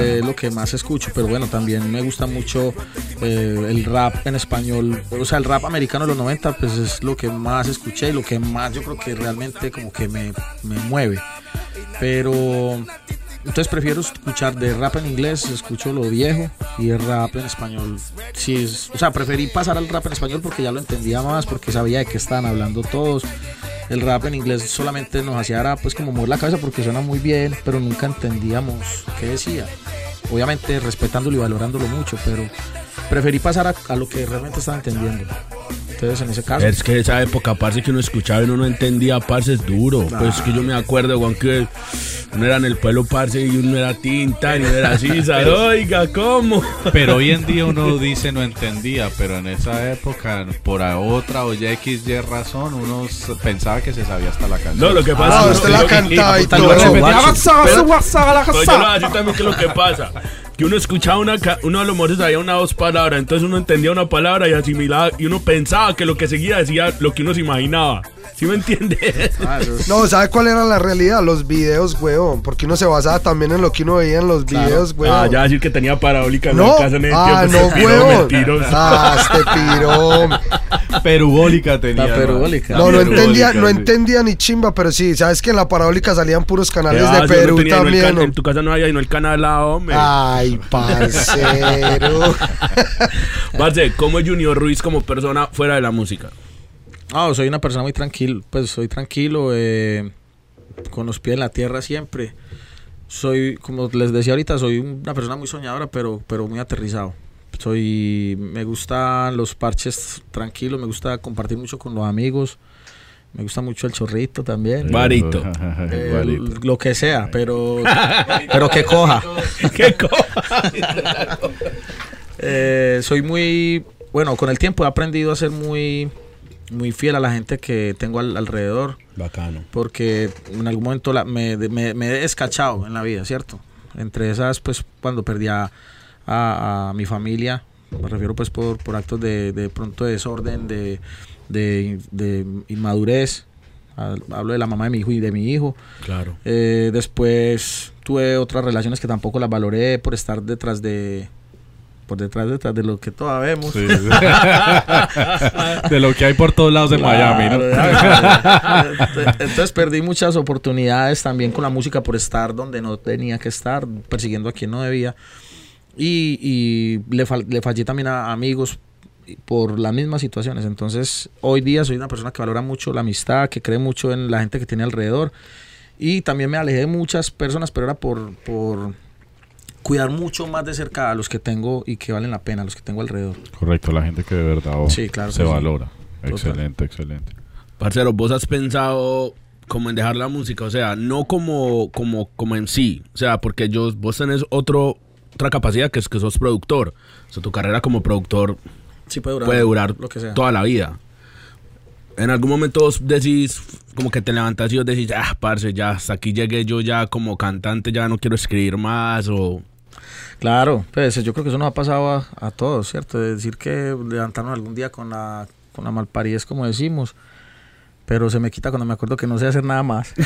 S5: Eh, lo que más escucho. Pero bueno, también me gusta mucho eh, el rap en español. O sea, el rap americano de los 90, pues es lo que más escuché y lo que más yo creo que realmente como que me, me mueve. Pero entonces prefiero escuchar de rap en inglés, escucho lo viejo y el rap en español. Sí, es, o sea, preferí pasar al rap en español porque ya lo entendía más, porque sabía de qué estaban hablando todos. El rap en inglés solamente nos hacía era, pues como mover la cabeza porque suena muy bien, pero nunca entendíamos qué decía. Obviamente respetándolo y valorándolo mucho, pero preferí pasar a, a lo que realmente estaba entendiendo. Entonces en ese caso,
S4: Es que esa época, parce, que uno escuchaba y uno no entendía, parce, es duro. Pues que yo me acuerdo, Juan, que uno era en el pueblo, parce, y uno era tinta, y uno era así, ¿sabes? Oiga, ¿cómo?
S3: Pero hoy en día uno dice no entendía, pero en esa época, por a otra o ya X, Y razón, uno pensaba que se sabía hasta la canción.
S4: No, lo que pasa
S2: Ah,
S4: es
S2: usted
S4: que-
S2: la
S4: que-
S2: cantaba y todo.
S4: yo lo también que lo que pasa. Que uno escuchaba una, uno a lo mejor sabía una dos palabras, entonces uno entendía una palabra y asimilaba, y uno pensaba que lo que seguía decía lo que uno se imaginaba. ¿Sí me entiendes?
S5: ah,
S2: No, ¿sabe cuál era la realidad? Los videos, weón. Porque uno se basaba también en lo que uno veía en los videos, weón.
S4: Ah, ya decir que tenía parabólica en
S2: No,
S4: la casa en el
S2: ah,
S4: tiempo,
S2: no, weón. Ah, este piro.
S3: Perubólica tenía.
S5: La perubólica.
S2: No, no
S3: Perubólica,
S2: entendía, no entendía ni chimba, pero sí, sabes que en la parabólica salían puros canales
S4: Ah,
S2: de Perú
S4: tenía, no el
S2: también.
S4: En tu casa no había, no el canal al lado, hombre.
S2: Ay, parcero.
S4: Parce, ¿cómo es Junior Ruiz como persona fuera de la música?
S5: No, soy una persona muy tranquila, pues soy tranquilo, eh, con los pies en la tierra siempre. Soy, como les decía ahorita, soy una persona muy soñadora, pero, pero muy aterrizado. Soy, me gustan los parches tranquilos, me gusta compartir mucho con los amigos, me gusta mucho el chorrito también.
S4: Varito.
S5: eh,
S3: Varito.
S5: lo que sea, pero, pero que coja.
S4: ¿Qué co-
S5: Eh, soy muy, bueno, con el tiempo he aprendido a ser muy, muy fiel a la gente que tengo al- alrededor.
S4: Bacano.
S5: porque en algún momento la- me, me- me he descachado en la vida, ¿cierto? Entre esas, pues cuando perdí a, a- a mi familia, me refiero pues por, por actos de, de pronto de desorden, de, de, de inmadurez, Hablo de la mamá de mi hijo y de mi hijo.
S4: Claro.
S5: Eh, después tuve otras relaciones que tampoco las valoré por estar detrás de por detrás detrás de lo que todos vemos.
S3: Sí, sí. de lo que hay por todos lados de Miami, ¿no?
S5: Claro, Entonces perdí muchas oportunidades también con la música por estar donde no tenía que estar, persiguiendo a quien no debía. Y, y le, le fallé también a amigos por las mismas situaciones. Entonces hoy día soy una persona que valora mucho la amistad, que cree mucho en la gente que tiene alrededor. Y también me alejé de muchas personas, pero era por, por cuidar mucho más de cerca a los que tengo y que valen la pena, a los que tengo alrededor.
S3: Correcto, la gente que de verdad oh,
S5: Sí, claro
S3: se
S5: sí.
S3: valora.
S5: Total.
S3: Excelente, excelente.
S4: Parcero, vos has pensado como en dejar la música, o sea, no como, como, como en sí, o sea, porque yo, vos tenés otro, otra capacidad que es que sos productor. O sea, tu carrera como productor
S5: Sí, puede durar,
S4: puede durar
S5: lo que sea.
S4: toda la vida. En algún momento vos decís, como que te levantas y vos decís, ah, parce, ya hasta aquí llegué yo ya como cantante, ya no quiero escribir más, o...
S5: Claro, pues yo creo que eso nos ha pasado a, a todos, ¿cierto? De decir que levantarnos algún día con la, con la malparidez, como decimos, pero se me quita cuando me acuerdo que no sé hacer nada más.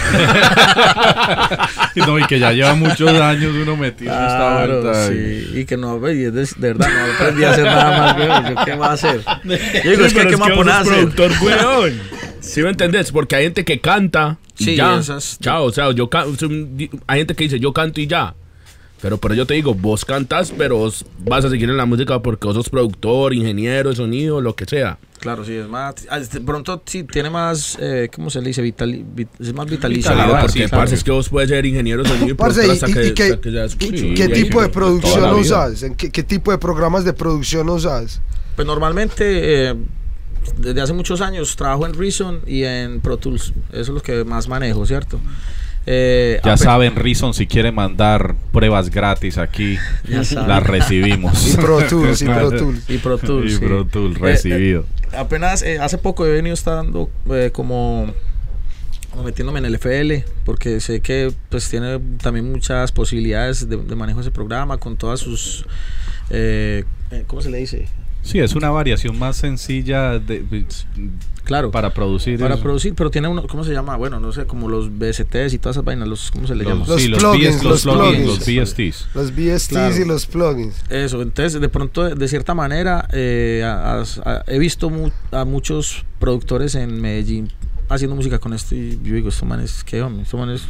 S3: No, y que ya lleva muchos años uno metido en esta
S5: Claro,
S3: vuelta. y-
S5: sí, y que no, ve, y es de, de verdad, no aprendí a hacer nada más, güey, ¿yo qué voy a hacer? Yo digo, es que, ¿qué me voy a poner a hacer?
S4: productor, weón. ¿Sí me entendés? Porque hay gente que canta y
S5: Sí,
S4: ya.
S5: esas-
S4: Chao, o sea, yo ca- hay gente que dice yo canto y ya. Pero, pero yo te digo, vos cantas, pero vos vas a seguir en la música porque vos sos productor, ingeniero de sonido, lo que sea.
S5: Claro, sí, es más, ah, este, pronto sí tiene más, eh, ¿cómo se le dice? Vitali- vit- es más vitalicio. Verdad,
S4: porque,
S3: sí,
S4: parce,
S3: claro.
S4: es que vos puedes ser ingeniero de sonido y
S2: Parce, ¿y,
S4: hasta
S2: y-
S4: que,
S2: y
S4: que
S3: Sí,
S2: qué tipo de producción usas? ¿En qué, qué tipo de programas de producción usas?
S5: Pues normalmente, eh, desde hace muchos años, trabajo en Reason y en Pro Tools. Eso es lo que más manejo, ¿cierto? Eh,
S3: Ya saben, Reason, si quiere mandar pruebas gratis aquí, las recibimos.
S2: Y Pro Tools, y Pro Tools.
S5: Y Pro Tools.
S3: Y. Pro Tools,
S5: Eh,
S3: recibido.
S5: eh, apenas eh, hace poco he venido estando eh, como, metiéndome en el FL, porque sé que pues tiene también muchas posibilidades de, de manejo de ese programa con todas sus... eh, eh, ¿Cómo se le dice?
S3: Sí, es una variación más sencilla de,
S5: Claro.
S3: para producir.
S5: para
S3: eso.
S5: producir, pero tiene uno, ¿cómo se llama? Bueno, no sé, como los BSTs y todas esas vainas, los, ¿cómo se le llama?
S3: los, sí, los,
S2: plugins,
S3: BS,
S2: los
S3: los plugins,
S2: plugins.
S3: los BSTs.
S2: Los VSTs
S5: Claro.
S2: y los plugins.
S5: Eso, entonces de pronto, de cierta manera, eh, a- a- he visto mu- a muchos productores en Medellín haciendo música con esto y yo digo, estos manes, ¿qué hombre? Estos manes,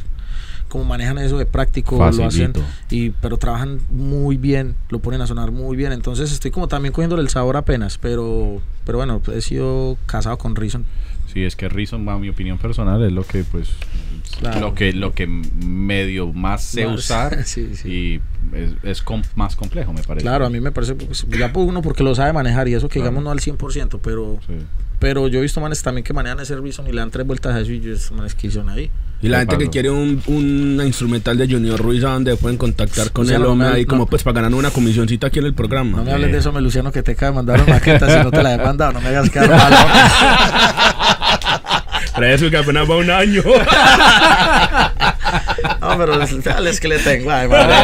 S5: como manejan eso de práctico, lo hacen, y, pero trabajan muy bien, lo ponen a sonar muy bien, entonces estoy como también cogiéndole el sabor apenas, pero, pero bueno, he sido casado con Reason.
S3: Sí, es que Reason, a mi opinión personal, es lo que pues
S5: Claro.
S3: lo que lo que medio más sé
S5: Más,
S3: usar
S5: sí, sí.
S3: y es, es com- más complejo, me parece.
S5: Claro, a mí me parece, pues, ya por uno porque lo sabe manejar y eso que
S3: Claro.
S5: digamos no al 100%, pero,
S3: Sí.
S5: Pero yo he visto manes también que manejan ese Reason y le dan tres vueltas a eso y yo, estos manes que hicieron ahí.
S4: Y la gente que quiere un, una instrumental de Junior Ruiz, ¿a dónde pueden contactar con él? hombre,
S5: no
S4: ahí como
S5: no.
S4: pues para ganar una comisioncita aquí en el programa.
S5: No me hables
S3: Eh.
S5: de eso, me Luciano, que te cae mandar una maqueta si no te la he mandado. No me hagas quedar mal.
S4: Para eso que apenas va un año.
S5: No, pero es, es que le tengo. Ay, madre.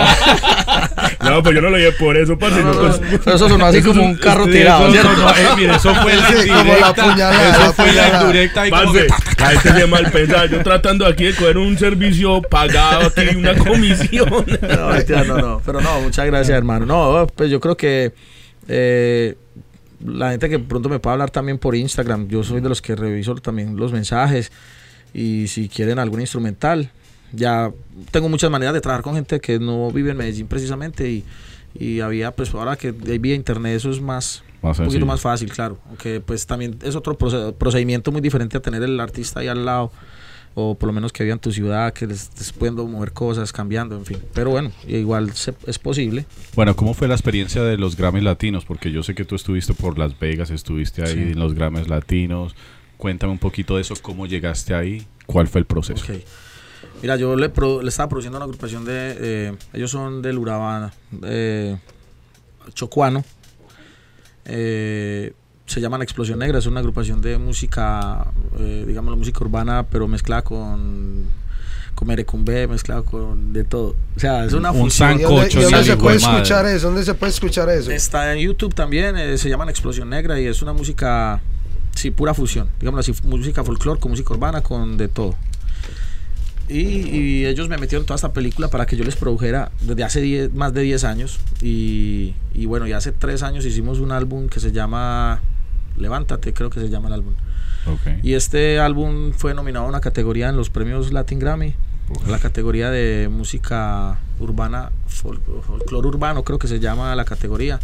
S4: no, pues yo no lo llevé por eso, parce.
S5: No,
S4: no,
S5: no,
S4: pues-
S5: pero eso sonó así como un carro tirado,
S3: eso eh, mire, fue la
S2: Sí, como la
S3: indirecta,
S2: puñalada,
S3: Eso
S2: la
S3: fue la indirecta y como
S4: Parce,
S3: que-
S4: la gente se mal pensada. Yo tratando aquí de coger un servicio pagado aquí, una comisión.
S5: No, mentira, no, no. Pero no, muchas gracias, hermano. No, pues yo creo que eh, la gente que pronto me puede hablar también por Instagram, yo soy de los que reviso también los mensajes. Y si quieren algún instrumental, ya tengo muchas maneras de trabajar con gente que no vive en Medellín precisamente. Y, y había, pues ahora que hay vía internet, eso es más,
S3: Más
S5: un poquito más fácil, claro. Aunque pues también es otro proce- procedimiento muy diferente a tener el artista ahí al lado. O por lo menos que viva en tu ciudad, que les estés pudiendo mover cosas, cambiando, en fin. Pero bueno, igual se- es posible.
S3: Bueno, ¿cómo fue la experiencia de los Grammys Latinos? Porque yo sé que tú estuviste por Las Vegas, estuviste ahí
S5: Sí.
S3: en los Grammys Latinos. Cuéntame un poquito de eso, cómo llegaste ahí, cuál fue el proceso.
S5: Ok. Mira, yo le, produ- le estaba produciendo una agrupación de. eh, ellos son del Urabá, eh, Chocuano. Eh, se llaman Explosión Negra, es una agrupación de música, eh, digámoslo, música urbana, pero mezclada con. con merecumbe, mezclada con de todo. O sea, es una
S3: Un
S5: fusión.
S2: ¿Y dónde,
S3: Sancocho,
S2: y dónde
S3: sal,
S2: se puede escuchar eso? ¿Dónde se puede escuchar eso?
S5: Está en YouTube también, eh, se llaman Explosión Negra y es una música Sí, pura fusión. Digamos así, música folclore con música urbana, con de todo. Y, y ellos me metieron toda esta película para que yo les produjera desde hace 10 más de 10 años. Y, y bueno, ya hace 3 años hicimos un álbum que se llama Levántate, creo que se llama el álbum.
S3: Ok.
S5: Y este álbum fue nominado a una categoría en los premios Latin Grammy, la categoría de música urbana, fol- folclore urbano, creo que se llama la categoría.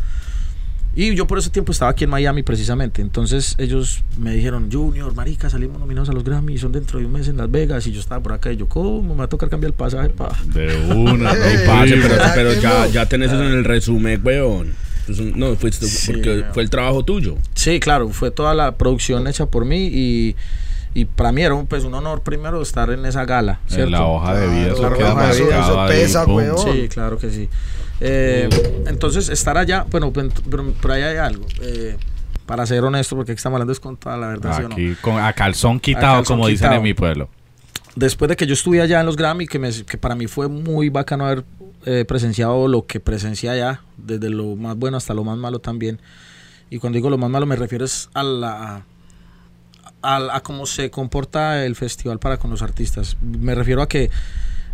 S5: Y yo por ese tiempo estaba aquí en Miami precisamente. Entonces ellos me dijeron, Junior, marica, salimos nominados a los Grammy, son dentro de un mes en Las Vegas. Y yo estaba por acá y yo, ¿cómo me va a tocar cambiar el pasaje? Pa?
S3: De una. No, primo.
S4: pero, ya, ya tenés eso en el resumen, weón. Es un- No, fuiste,
S5: Sí,
S4: porque
S5: weón.
S4: fue el trabajo tuyo.
S5: Sí, claro, fue toda la producción hecha por mí y, y para mí era un, pues, un honor primero estar en esa gala.
S3: En
S5: ¿cierto?
S3: la hoja de vida, eso
S2: Claro,
S3: queda
S2: la hoja de vida, eso pesa, weón.
S5: Sí, claro que sí. Eh, entonces, estar allá, bueno, pero, ahí hay algo. eh, para ser honesto, porque aquí estamos hablando es con toda la verdad, ¿sí o no?
S3: Aquí, con, a calzón quitado,
S5: calzón
S3: como dicen
S5: quitado.
S3: en mi pueblo.
S5: Después de que yo estuve allá en los Grammy, que, me- que para mí fue muy bacano haber eh, presenciado lo que presencié allá, desde lo más bueno hasta lo más malo también. Y cuando digo lo más malo me refiero es a la a, a cómo se comporta el festival para con los artistas. Me refiero a que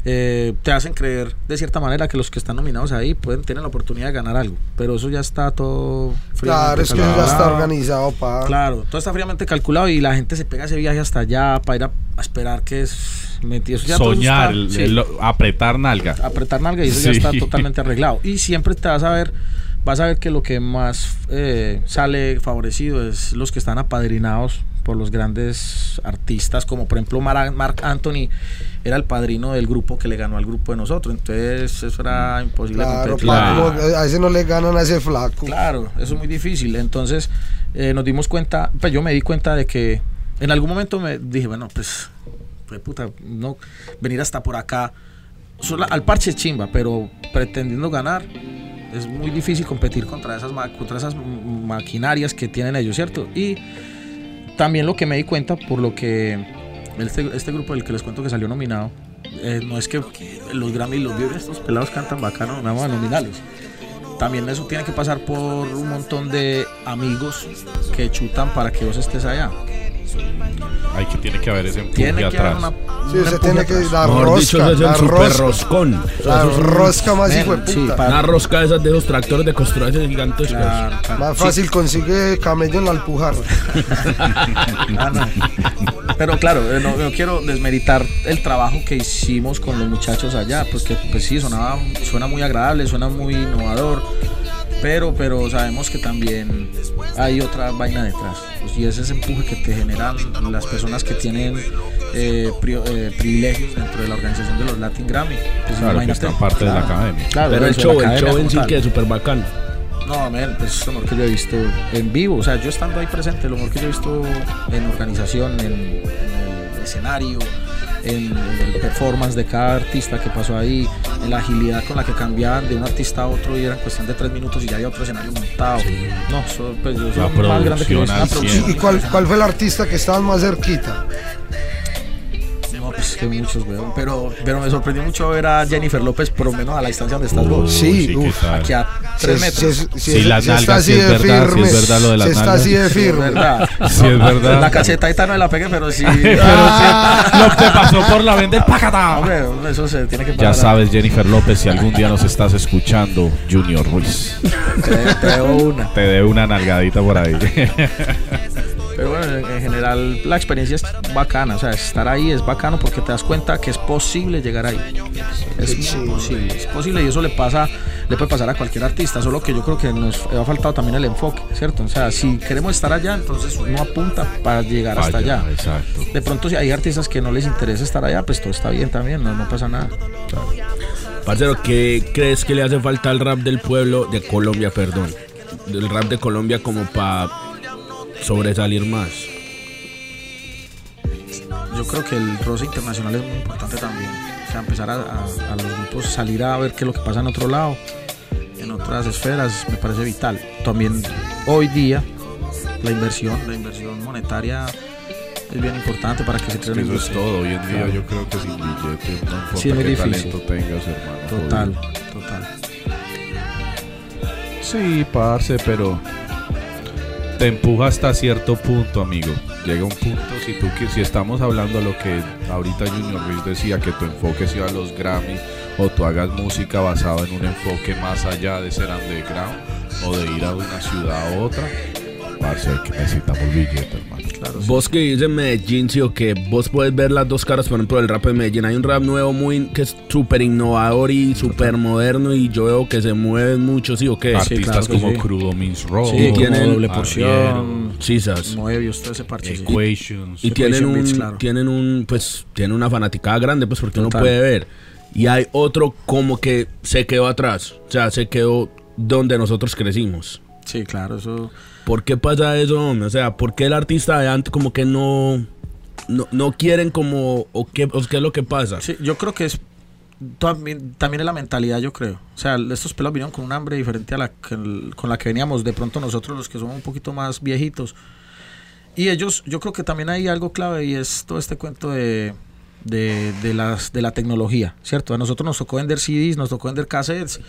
S5: eh, te hacen creer de cierta manera que los que están nominados ahí pueden tener la oportunidad de ganar algo, pero eso ya está todo
S2: Claro,
S5: fríamente
S2: es que ya
S5: calculado.
S2: está organizado, pa.
S5: Claro, todo está fríamente calculado y la gente se pega ese viaje hasta allá para ir a, a esperar que es metido. Eso ya todo
S3: Soñar,
S5: está-
S3: el-
S5: sí,
S3: el- apretar nalga.
S5: apretar nalga y eso ya está totalmente arreglado. Y siempre te vas a ver, vas a ver que lo que más eh, sale favorecido es los que están apadrinados por los grandes artistas, como por ejemplo Mar- Mark Anthony era el padrino del grupo que le ganó al grupo de nosotros, entonces eso era imposible
S2: Claro,
S3: Claro.
S2: a ese no le ganan a ese flaco.
S5: Claro, eso es muy difícil. Entonces eh, nos dimos cuenta, pues yo me di cuenta de que en algún momento me dije, bueno, pues, pues puta, no, venir hasta por acá, sola- al parche es chimba, pero pretendiendo ganar es muy difícil competir contra esas, ma- contra esas maquinarias que tienen ellos, ¿cierto? Y también lo que me di cuenta por lo que este, este grupo del que les cuento que salió nominado, eh, no es que los Grammy los vio estos pelados cantan bacano, nada más nominales también eso tiene que pasar por un montón de amigos que chutan para que vos estés allá.
S3: Hay que tiene que haber ese empuje
S5: Tiene que haber
S3: atrás.
S5: una.
S2: Sí, se tiene que
S5: atrás.
S2: la
S4: Mejor dicho,
S2: rosca,
S4: ese es
S2: la
S4: el super
S2: rosca,
S4: roscón.
S2: la rosca más hijo de
S5: sí,
S2: puta.
S5: pa-
S4: Una rosca de esas de esos tractores de construcción gigantescos.
S5: Claro, claro.
S2: Más
S5: Sí,
S2: fácil consigue camello en la alpujarra.
S5: ah, no. Pero claro, eh, no, no quiero desmeritar el trabajo que hicimos con los muchachos allá, porque pues sí, sonaba, suena muy agradable, suena muy innovador, pero, pero sabemos que también hay otra vaina detrás, pues, y es ese empuje que te generan las personas que tienen eh, pri- eh, privilegios dentro de la organización de los Latin Grammy. Pues,
S3: Claro, que están parte de la academia.
S5: claro,
S4: Pero el show, el show en sí que es súper bacano.
S5: No, men, pues es lo mejor que yo he visto en vivo. O sea, yo estando ahí presente, lo mejor que yo he visto en organización, en, en el escenario, en, en el performance de cada artista que pasó ahí, en la agilidad con la que cambiaban de un artista a otro y era en cuestión de tres minutos y ya había otro escenario montado. No, eso, pues soy
S3: La
S5: más grande que yo
S3: producción.
S2: ¿Y cuál, cuál fue el artista que estaba más cerquita?
S5: No, pues que muchos, weón. Pero, pero me sorprendió mucho ver a Jennifer López, por lo menos a la distancia donde estás vos.
S2: Sí,
S3: ¿qué
S2: uf?
S5: Aquí a
S2: Si,
S5: tres
S2: es-
S5: metros.
S2: si si
S3: las
S2: si está
S3: nalgas, sí es verdad, sí
S2: firme,
S3: es verdad lo de las
S2: si está
S3: nalgas.
S2: así de firme.
S5: verdad.
S3: Sí, es verdad.
S5: La cachetadita no me la pegué, pero sí.
S3: Pero te pasó por la venda el pacata.
S5: Eso se tiene que
S3: Ya sabes, Jennifer López, si algún día nos estás escuchando, Junior Ruiz,
S5: Te, te debo una.
S3: te dé una nalgadita por ahí.
S5: Pero bueno, en, en general la experiencia es bacana. O sea, estar ahí es bacano porque te das cuenta que es posible llegar ahí. Es posible. Es posible y eso le pasa, le puede pasar a cualquier artista. Solo que yo creo que nos ha faltado también el enfoque, ¿cierto? O sea, si queremos estar allá, entonces uno apunta para llegar hasta allá.
S3: Exacto.
S5: De pronto, si hay artistas que no les interesa estar allá, pues todo está bien también, no, no pasa nada.
S4: Parcero, ¿qué crees que le hace falta al rap del pueblo, de Colombia, perdón? Del rap de Colombia como para sobresalir más.
S5: Yo creo que el roce internacional es muy importante también. O sea, empezar a, a- a los grupos salir a ver qué es lo que pasa en otro lado, en otras esferas, me parece vital. También hoy día la inversión, la inversión monetaria es bien importante para que se cree
S3: Eso es todo. Hoy en día
S5: Claro.
S3: yo creo que sin billete, no importa
S5: Sí, es muy
S3: qué
S5: difícil.
S3: talento tengas, hermano.
S5: Total,
S3: jodido.
S5: total.
S3: Sí, parce, pero te empuja hasta cierto punto, amigo. Llega un punto, si tú si estamos hablando de lo que ahorita Junior Ruiz decía, que tu enfoque sea los Grammys, o tú hagas música basada en un enfoque más allá de ser underground, o de ir a una ciudad a otra, parce, que necesitamos billete, hermano.
S4: Vos que dices Medellín, sí o que vos puedes ver las dos caras, por ejemplo, del rap de Medellín. Hay un rap nuevo muy que es súper innovador y súper moderno y yo veo que se mueven mucho, sí o qué.
S3: Artistas
S5: claro que
S3: como
S5: sí.
S3: Crudo Means Raw,
S5: Sí,
S4: tienen
S5: doble porción,
S4: Sisas.
S5: Moebius, todo ese parche.
S3: Equations.
S4: Y tienen
S5: Equation
S4: un,
S5: Beats, claro.
S4: tienen un, pues, tienen una fanaticada grande, pues, porque uno puede ver. Y hay otro como que se quedó atrás. O sea, se quedó donde nosotros crecimos.
S5: Sí, claro, eso.
S4: ¿Por qué pasa eso? O sea, ¿por qué el artista de antes como que no, no, no quieren como, o qué, o qué es lo que pasa?
S5: Sí, yo creo que es también, también es la mentalidad, yo creo. O sea, estos pelos vinieron con un hambre diferente a la que- con la que veníamos de pronto nosotros los que somos un poquito más viejitos. Y ellos, yo creo que también hay algo clave y es todo este cuento de, de, de las, de la tecnología, ¿cierto? A nosotros nos tocó vender CDs, nos tocó vender cassettes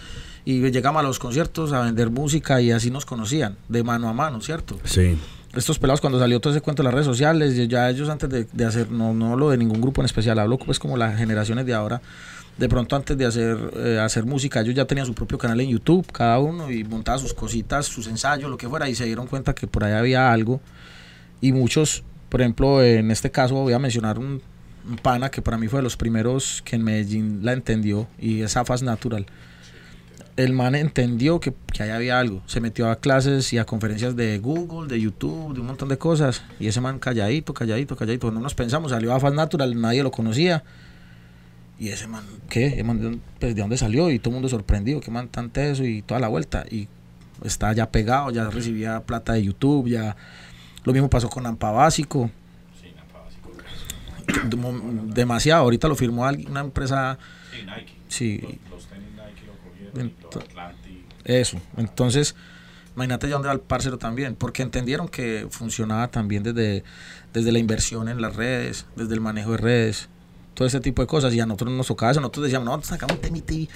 S5: y llegamos a los conciertos a vender música y así nos conocían, de mano a mano, ¿cierto?
S4: Sí.
S5: estos pelados cuando salió todo ese cuento de las redes sociales, ya ellos antes de, de hacer, no, no hablo de ningún grupo en especial, hablo pues como las generaciones de ahora, de pronto antes de hacer, eh, hacer música, ellos ya tenían su propio canal en YouTube, cada uno, y montaban sus cositas, sus ensayos, lo que fuera, y se dieron cuenta que por ahí había algo, y muchos, por ejemplo, en este caso voy a mencionar un, un pana que para mí fue de los primeros que en Medellín la entendió, y es Afas Natural el man entendió que, que ahí había algo. Se metió a clases y a conferencias de Google, de YouTube, de un montón de cosas. Y ese man calladito, calladito, calladito. No nos pensamos, salió a Fast Natural, nadie lo conocía. Y ese man, ¿qué? Ese man, ¿de dónde- pues, ¿De dónde salió? Y todo el mundo sorprendido, ¿qué man tan teso? Y toda la vuelta. Y está ya pegado, ya recibía plata de YouTube, ya... Lo mismo pasó con Ampa Básico. Dem- Demasiado. Ahorita lo firmó alguien- una empresa... Sí. Eso. Entonces, imagínate ya dónde va el parcero también, porque entendieron que funcionaba también desde, desde la inversión en las redes, desde el manejo de redes, todo ese tipo de cosas. Y a nosotros nos tocaba eso, nosotros decíamos, no, sacamos un temita y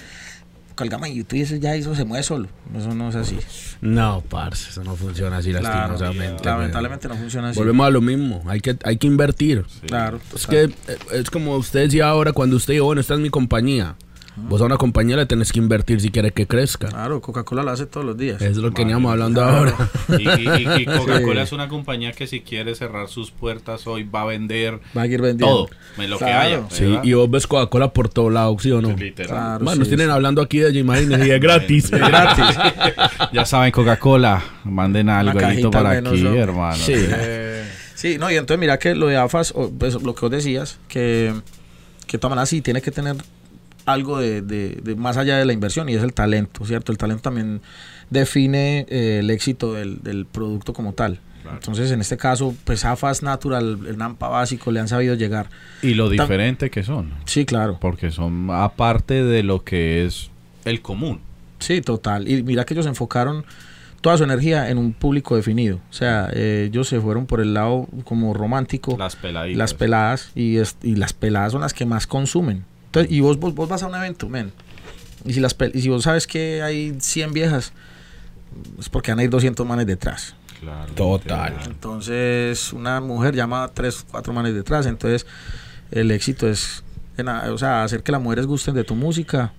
S5: colgamos en YouTube y eso ya eso se mueve solo. Eso no es así.
S4: No, parce, eso no funciona así
S5: Claro,
S4: lastimosamente.
S5: lamentablemente no funciona así.
S4: Volvemos a lo mismo, hay que, hay que invertir.
S5: Claro.
S4: Es que eh, es como usted decía ahora cuando usted dijo, bueno, esta es mi compañía. Vos a una compañía le tenés que invertir si quiere que crezca.
S5: Claro, Coca-Cola lo hace todos los días.
S4: Es lo que veníamos hablando ahora.
S3: Y, y- y Coca-Cola
S5: Sí.
S3: es una compañía que si quiere cerrar sus puertas hoy va a vender
S5: Va a ir vendiendo.
S3: todo, me lo que
S5: Claro.
S3: haya.
S4: Sí,
S3: ¿verdad?
S4: y vos ves Coca-Cola por todo lado, ¿sí o no?
S3: Literal.
S5: Claro,
S4: Bueno, nos
S5: sí,
S4: tienen hablando aquí de imagínense, y es gratis.
S5: gratis.
S3: Ya saben, Coca-Cola, manden algo para aquí,
S5: ¿no?
S3: hermano.
S5: Sí. Sí, no, y entonces mira que lo de AFAS, o, pues, lo que vos decías, que, que de todas maneras sí tiene que tener algo de, de- de más allá de la inversión y es el talento, ¿cierto? El talento también define eh, el éxito del, del producto como tal. Entonces, en este caso, pues AFAS Natural, el NAMPA básico, le han sabido llegar.
S3: Y lo diferente que son,
S5: Sí, claro.
S3: porque son aparte de lo que es el común.
S5: Sí, total. Y mira que ellos enfocaron toda su energía en un público definido. O sea, eh, ellos se fueron por el lado como romántico.
S3: Las peladitas.
S5: las peladas y, es- y las peladas son las que más consumen. Entonces, y vos, vos, vos vas a un evento, men. Y si, las y si vos sabes que hay 100 viejas, es porque van a ir 200 manes detrás.
S3: Claro,
S4: Total.
S3: literal.
S5: Entonces, una mujer llama a 3, 4 manes detrás. Entonces, el éxito es en o sea, hacer que las mujeres gusten de tu música,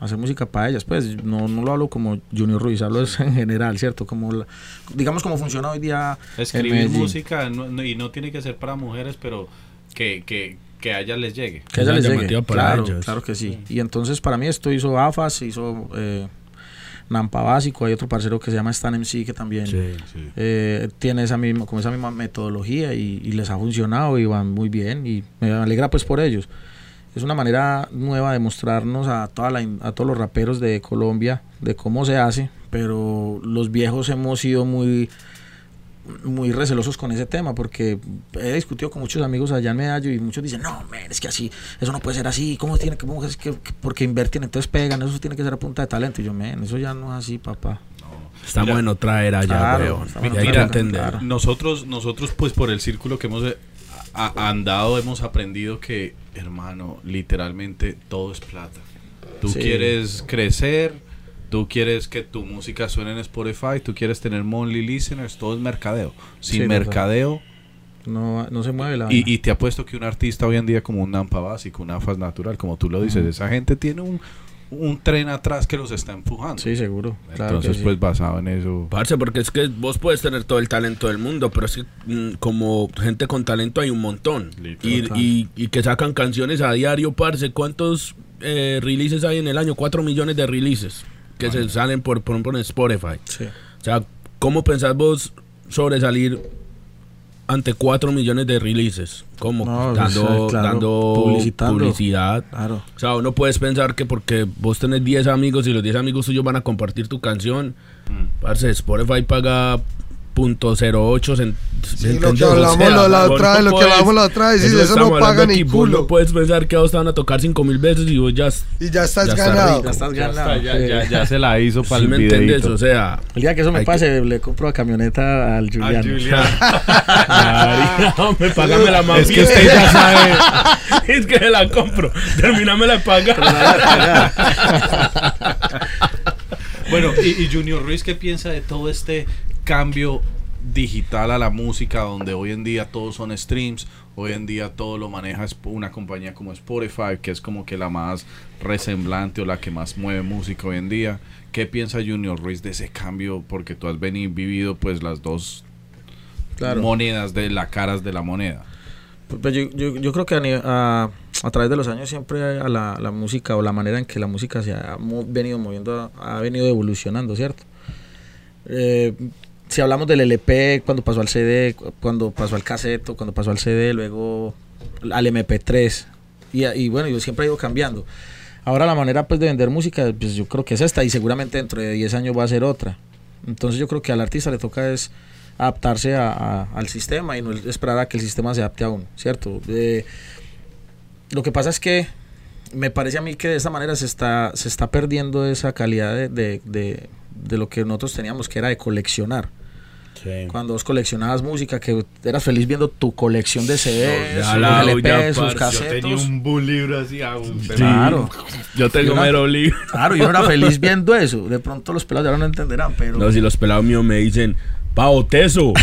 S5: hacer música para ellas. Pues no, no lo hablo como Junior Ruiz, hablo es en general, ¿cierto? Como la- digamos cómo funciona hoy día.
S3: Escribir música no- no- y no tiene que ser para mujeres, pero que, que, que a ellas les llegue.
S5: Que a les llegue.
S4: llamativa para
S5: Claro,
S4: ellos.
S5: claro que sí. Y entonces para mí esto hizo AFAS, hizo eh, Nampa Básico, hay otro parcero que se llama Stan MC que también eh, tiene esa misma, como esa misma metodología y, y les ha funcionado y van muy bien y me alegra pues por ellos. Es una manera nueva de mostrarnos a, toda la, a todos los raperos de Colombia de cómo se hace, pero los viejos hemos sido muy muy recelosos con ese tema porque he discutido con muchos amigos allá en Medallo y muchos dicen, no, men, es que así, eso no puede ser así, ¿cómo tiene que, cómo es que, que- porque invierten, entonces pegan, eso tiene que ser a punta de talento. Y yo, men, eso ya no es así, papá.
S4: Estamos
S3: Mira.
S4: en otra era ya,
S5: Claro,
S4: weón. hay que entender.
S5: claro.
S3: Nosotros, nosotros pues por el círculo que hemos eh, a- andado hemos aprendido que, hermano, literalmente todo es plata. Tú
S5: Sí.
S3: quieres crecer, Tú quieres que tu música suene en Spotify, tú quieres tener monthly listeners, todo es mercadeo. Sin
S5: Sí,
S3: mercadeo,
S5: No, no se mueve la
S3: y, y te apuesto que un artista hoy en día como un Nampa básico, un AFAS natural, como tú lo dices, esa gente tiene un, un tren atrás que los está empujando.
S5: Sí, seguro. Claro
S3: Entonces,
S5: sí.
S3: pues basado en eso.
S4: Parce, porque es que vos puedes tener todo el talento del mundo, pero es que mm, como gente con talento hay un montón. Y,
S3: Literal.
S4: y- y que sacan canciones a diario, parce. ¿Cuántos eh, releases hay en el año? Cuatro millones de releases que se salen por, por, por Spotify.
S5: Sí.
S4: O sea, ¿cómo pensás vos sobresalir ante 4 millones de releases? ¿Cómo?
S5: No,
S4: dando
S5: sea, claro,
S4: dando publicidad.
S5: Claro.
S4: O sea, no puedes pensar que porque vos tenés 10 amigos y los 10 amigos tuyos van a compartir tu canción, parce, Spotify paga .08 cent-
S2: Sí,
S4: ¿me
S2: lo que?
S4: O
S2: hablamos
S4: sea,
S2: la otra vez, lo que hablamos la otra vez, sí,
S4: eso
S2: eso no paga ni culo.
S4: no puedes pensar que a vos te van a tocar 5 mil veces y vos ya,
S2: Y ya estás
S4: Ya
S2: ganado.
S5: Ya estás ganado.
S3: ya,
S5: Sí.
S3: ya- ya se la hizo para
S4: ¿sí
S3: el
S4: me
S3: videito.
S4: O sea,
S5: El día que eso me pase, le compro la camioneta al Julián.
S4: Marica, hombre, págame la más
S3: Es que usted ya sabe.
S4: es que la compro, terminame la paga.
S3: Bueno, y, y Junior Ruiz, ¿qué piensa de todo este cambio digital a la música, donde hoy en día todos son streams, hoy en día todo lo maneja una compañía como Spotify, que es como que la más resemblante o la que más mueve música hoy en día? ¿Qué piensa Junior Ruiz de ese cambio? Porque tú has venido vivido pues las dos
S5: Claro.
S3: monedas de las caras de la moneda.
S5: Pues yo, yo, yo creo que a, ni- a, a través de los años siempre a la, la música o la manera en que la música se ha mo- venido moviendo ha venido evolucionando, ¿cierto? Eh, si hablamos del LP, cuando pasó al CD, cu- cuando pasó al caseto, cuando pasó al CD, luego al MP3, y, y bueno, yo siempre he ido cambiando. Ahora la manera pues de vender música, pues yo creo que es esta y seguramente dentro de 10 años va a ser otra. Entonces yo creo que al artista le toca es adaptarse a- al sistema y no esperar a que el sistema se adapte a uno, ¿cierto? Lo que pasa es que me parece a mí que de esta manera se está, se está perdiendo esa calidad de- de- de lo que nosotros teníamos, que era de coleccionar. Cuando vos coleccionabas música, que eras feliz viendo tu colección de CDs, sus
S4: la-
S5: LPs, sus
S4: parce, yo
S5: casetos.
S3: un libro así,
S5: Claro,
S4: Yo tengo
S5: Yo no-
S4: mero libro.
S5: claro, yo no era feliz viendo eso. De pronto los pelados ya no entenderán, pero...
S4: No, si los pelados míos me dicen, Pao Teso.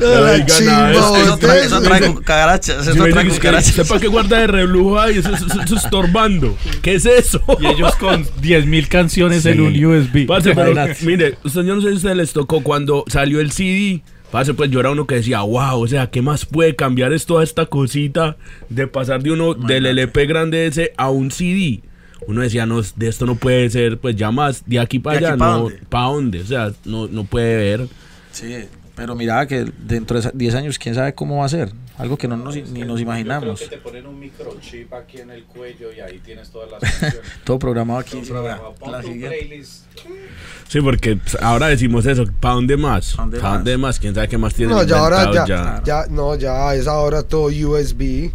S2: La
S4: Oiga,
S2: chimba,
S4: nada, eso trae-
S2: eso
S5: trae cucarachas,
S4: me dicen que sepa que guarda de reblujo ahí, eso, eso- eso es estorbando. ¿Qué es eso?
S3: Y ellos con 10.000 canciones en un USB.
S4: Parce, pero mire, usted, yo no sé si a ustedes les tocó cuando salió el CD. Parce, pues yo era uno que decía, wow, o sea, ¿qué más puede cambiar esto a esta cosita de pasar de uno del LP grande ese a un CD? Uno decía, no, de esto no puede ser, pues ya más, de aquí para
S5: ¿De
S4: allá,
S5: aquí pa'
S4: no,
S5: dónde?
S4: ¿para dónde? O sea, no, no puede ver.
S5: Sí, pero mira que dentro de esa- 10 años, quién sabe cómo va a ser. Algo que no nos, ni nos imaginamos.
S3: te ponen un microchip aquí en el cuello y ahí tienes todas las canciones.
S5: Todo programado aquí. ya. La siguiente.
S3: playlist.
S4: Sí, porque ahora decimos eso, ¿para dónde más?
S5: ¿Pa' dónde
S4: ¿Pa' dónde más? ¿Quién sabe qué más tiene
S2: No, ya ahora
S4: inventado
S2: ya, ya, no, ya es ahora todo USB.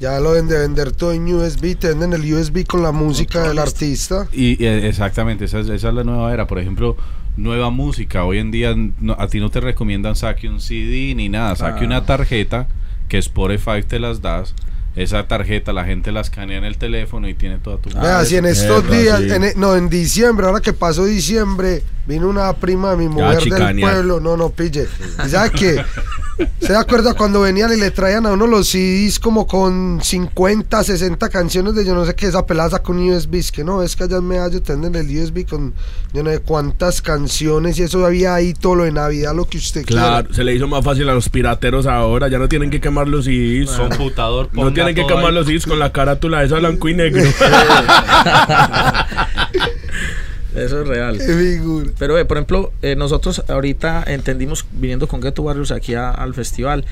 S2: Ya lo de vender todo en USB, te venden el USB con la música del artista.
S3: Y eh, exactamente, esa es, esa es la nueva era. Por ejemplo, nueva música. Hoy en día no- a ti no te recomiendan saque un CD ni nada. Saque
S5: Claro.
S3: una tarjeta que Spotify te las das. Esa tarjeta la gente la escanea en el teléfono y tiene toda tu...
S2: Vea, si en estos
S4: mierda,
S2: días,
S4: sí.
S2: en e- no, en diciembre, ahora que pasó diciembre, vino una prima de mi mujer del pueblo, no, no, pille. ¿Y sabe qué? ¿Se acuerda cuando venían y le traían a uno los CDs como con 50, 60 canciones de yo no sé qué, esa pelada con USBs, que no, es que allá en Medallo tienen el USB con yo no sé cuántas canciones y eso había ahí todo lo de Navidad, lo que usted
S4: Claro, se le hizo más fácil a los pirateros ahora, ya no tienen que quemar los CDs.
S3: computador.
S4: No tienen que quemar los CDs con la carátula esa blanco y negro.
S5: Eso es real.
S2: quiera. Qué figura.
S5: Pero, eh, por ejemplo, eh, nosotros ahorita entendimos, viniendo con Ghetto Warriors aquí a- al festival,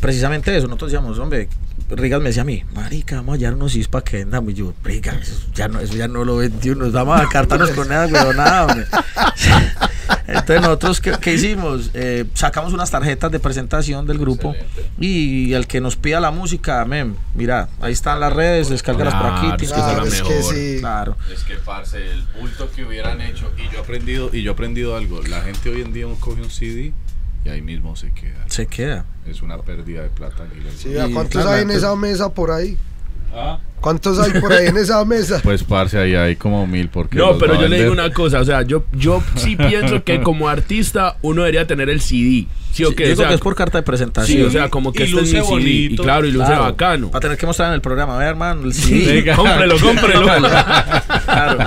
S5: precisamente eso. Nosotros decíamos, hombre, Rigas me decía a mí, marica, vamos a hallar unos cis para que vendamos. Y yo, Riga, eso ya no, eso ya no lo vendió, nos vamos a cartarnos con nada, pero nada, hombre. Entonces nosotros, ¿qué, qué hicimos? Eh, sacamos unas tarjetas de presentación del grupo y el que nos pida la música, mem, mira, ahí están las redes, descárgalas por aquí.
S4: Claro, es que
S2: es que
S4: mejor.
S2: sí.
S5: Claro.
S3: Es que, parce, el bulto que hubieran hecho. Y yo he aprendido, y yo he aprendido algo. La gente hoy en día coge un CD y ahí mismo se queda.
S5: Se queda.
S3: Es una pérdida de plata.
S2: Sí, ¿Cuántos hay en esa mesa por ahí? ¿Cuántos hay por ahí en esa mesa?
S3: Pues, parce, ahí hay como mil porque
S4: No, pero
S3: va a
S4: yo le digo una cosa, o sea, yo, yo sí pienso que como artista uno debería tener el CD. ¿Sí o
S5: Sí,
S4: O sea,
S5: que es por carta de presentación.
S4: sí, o sea, como que
S3: y
S4: este es mi CD. Y claro, y luce
S5: Claro,
S4: bacano.
S5: Para tener que mostrar en el programa, a ver, hermano, el CD.
S3: Venga.
S4: cómprelo, cómprelo.
S5: claro.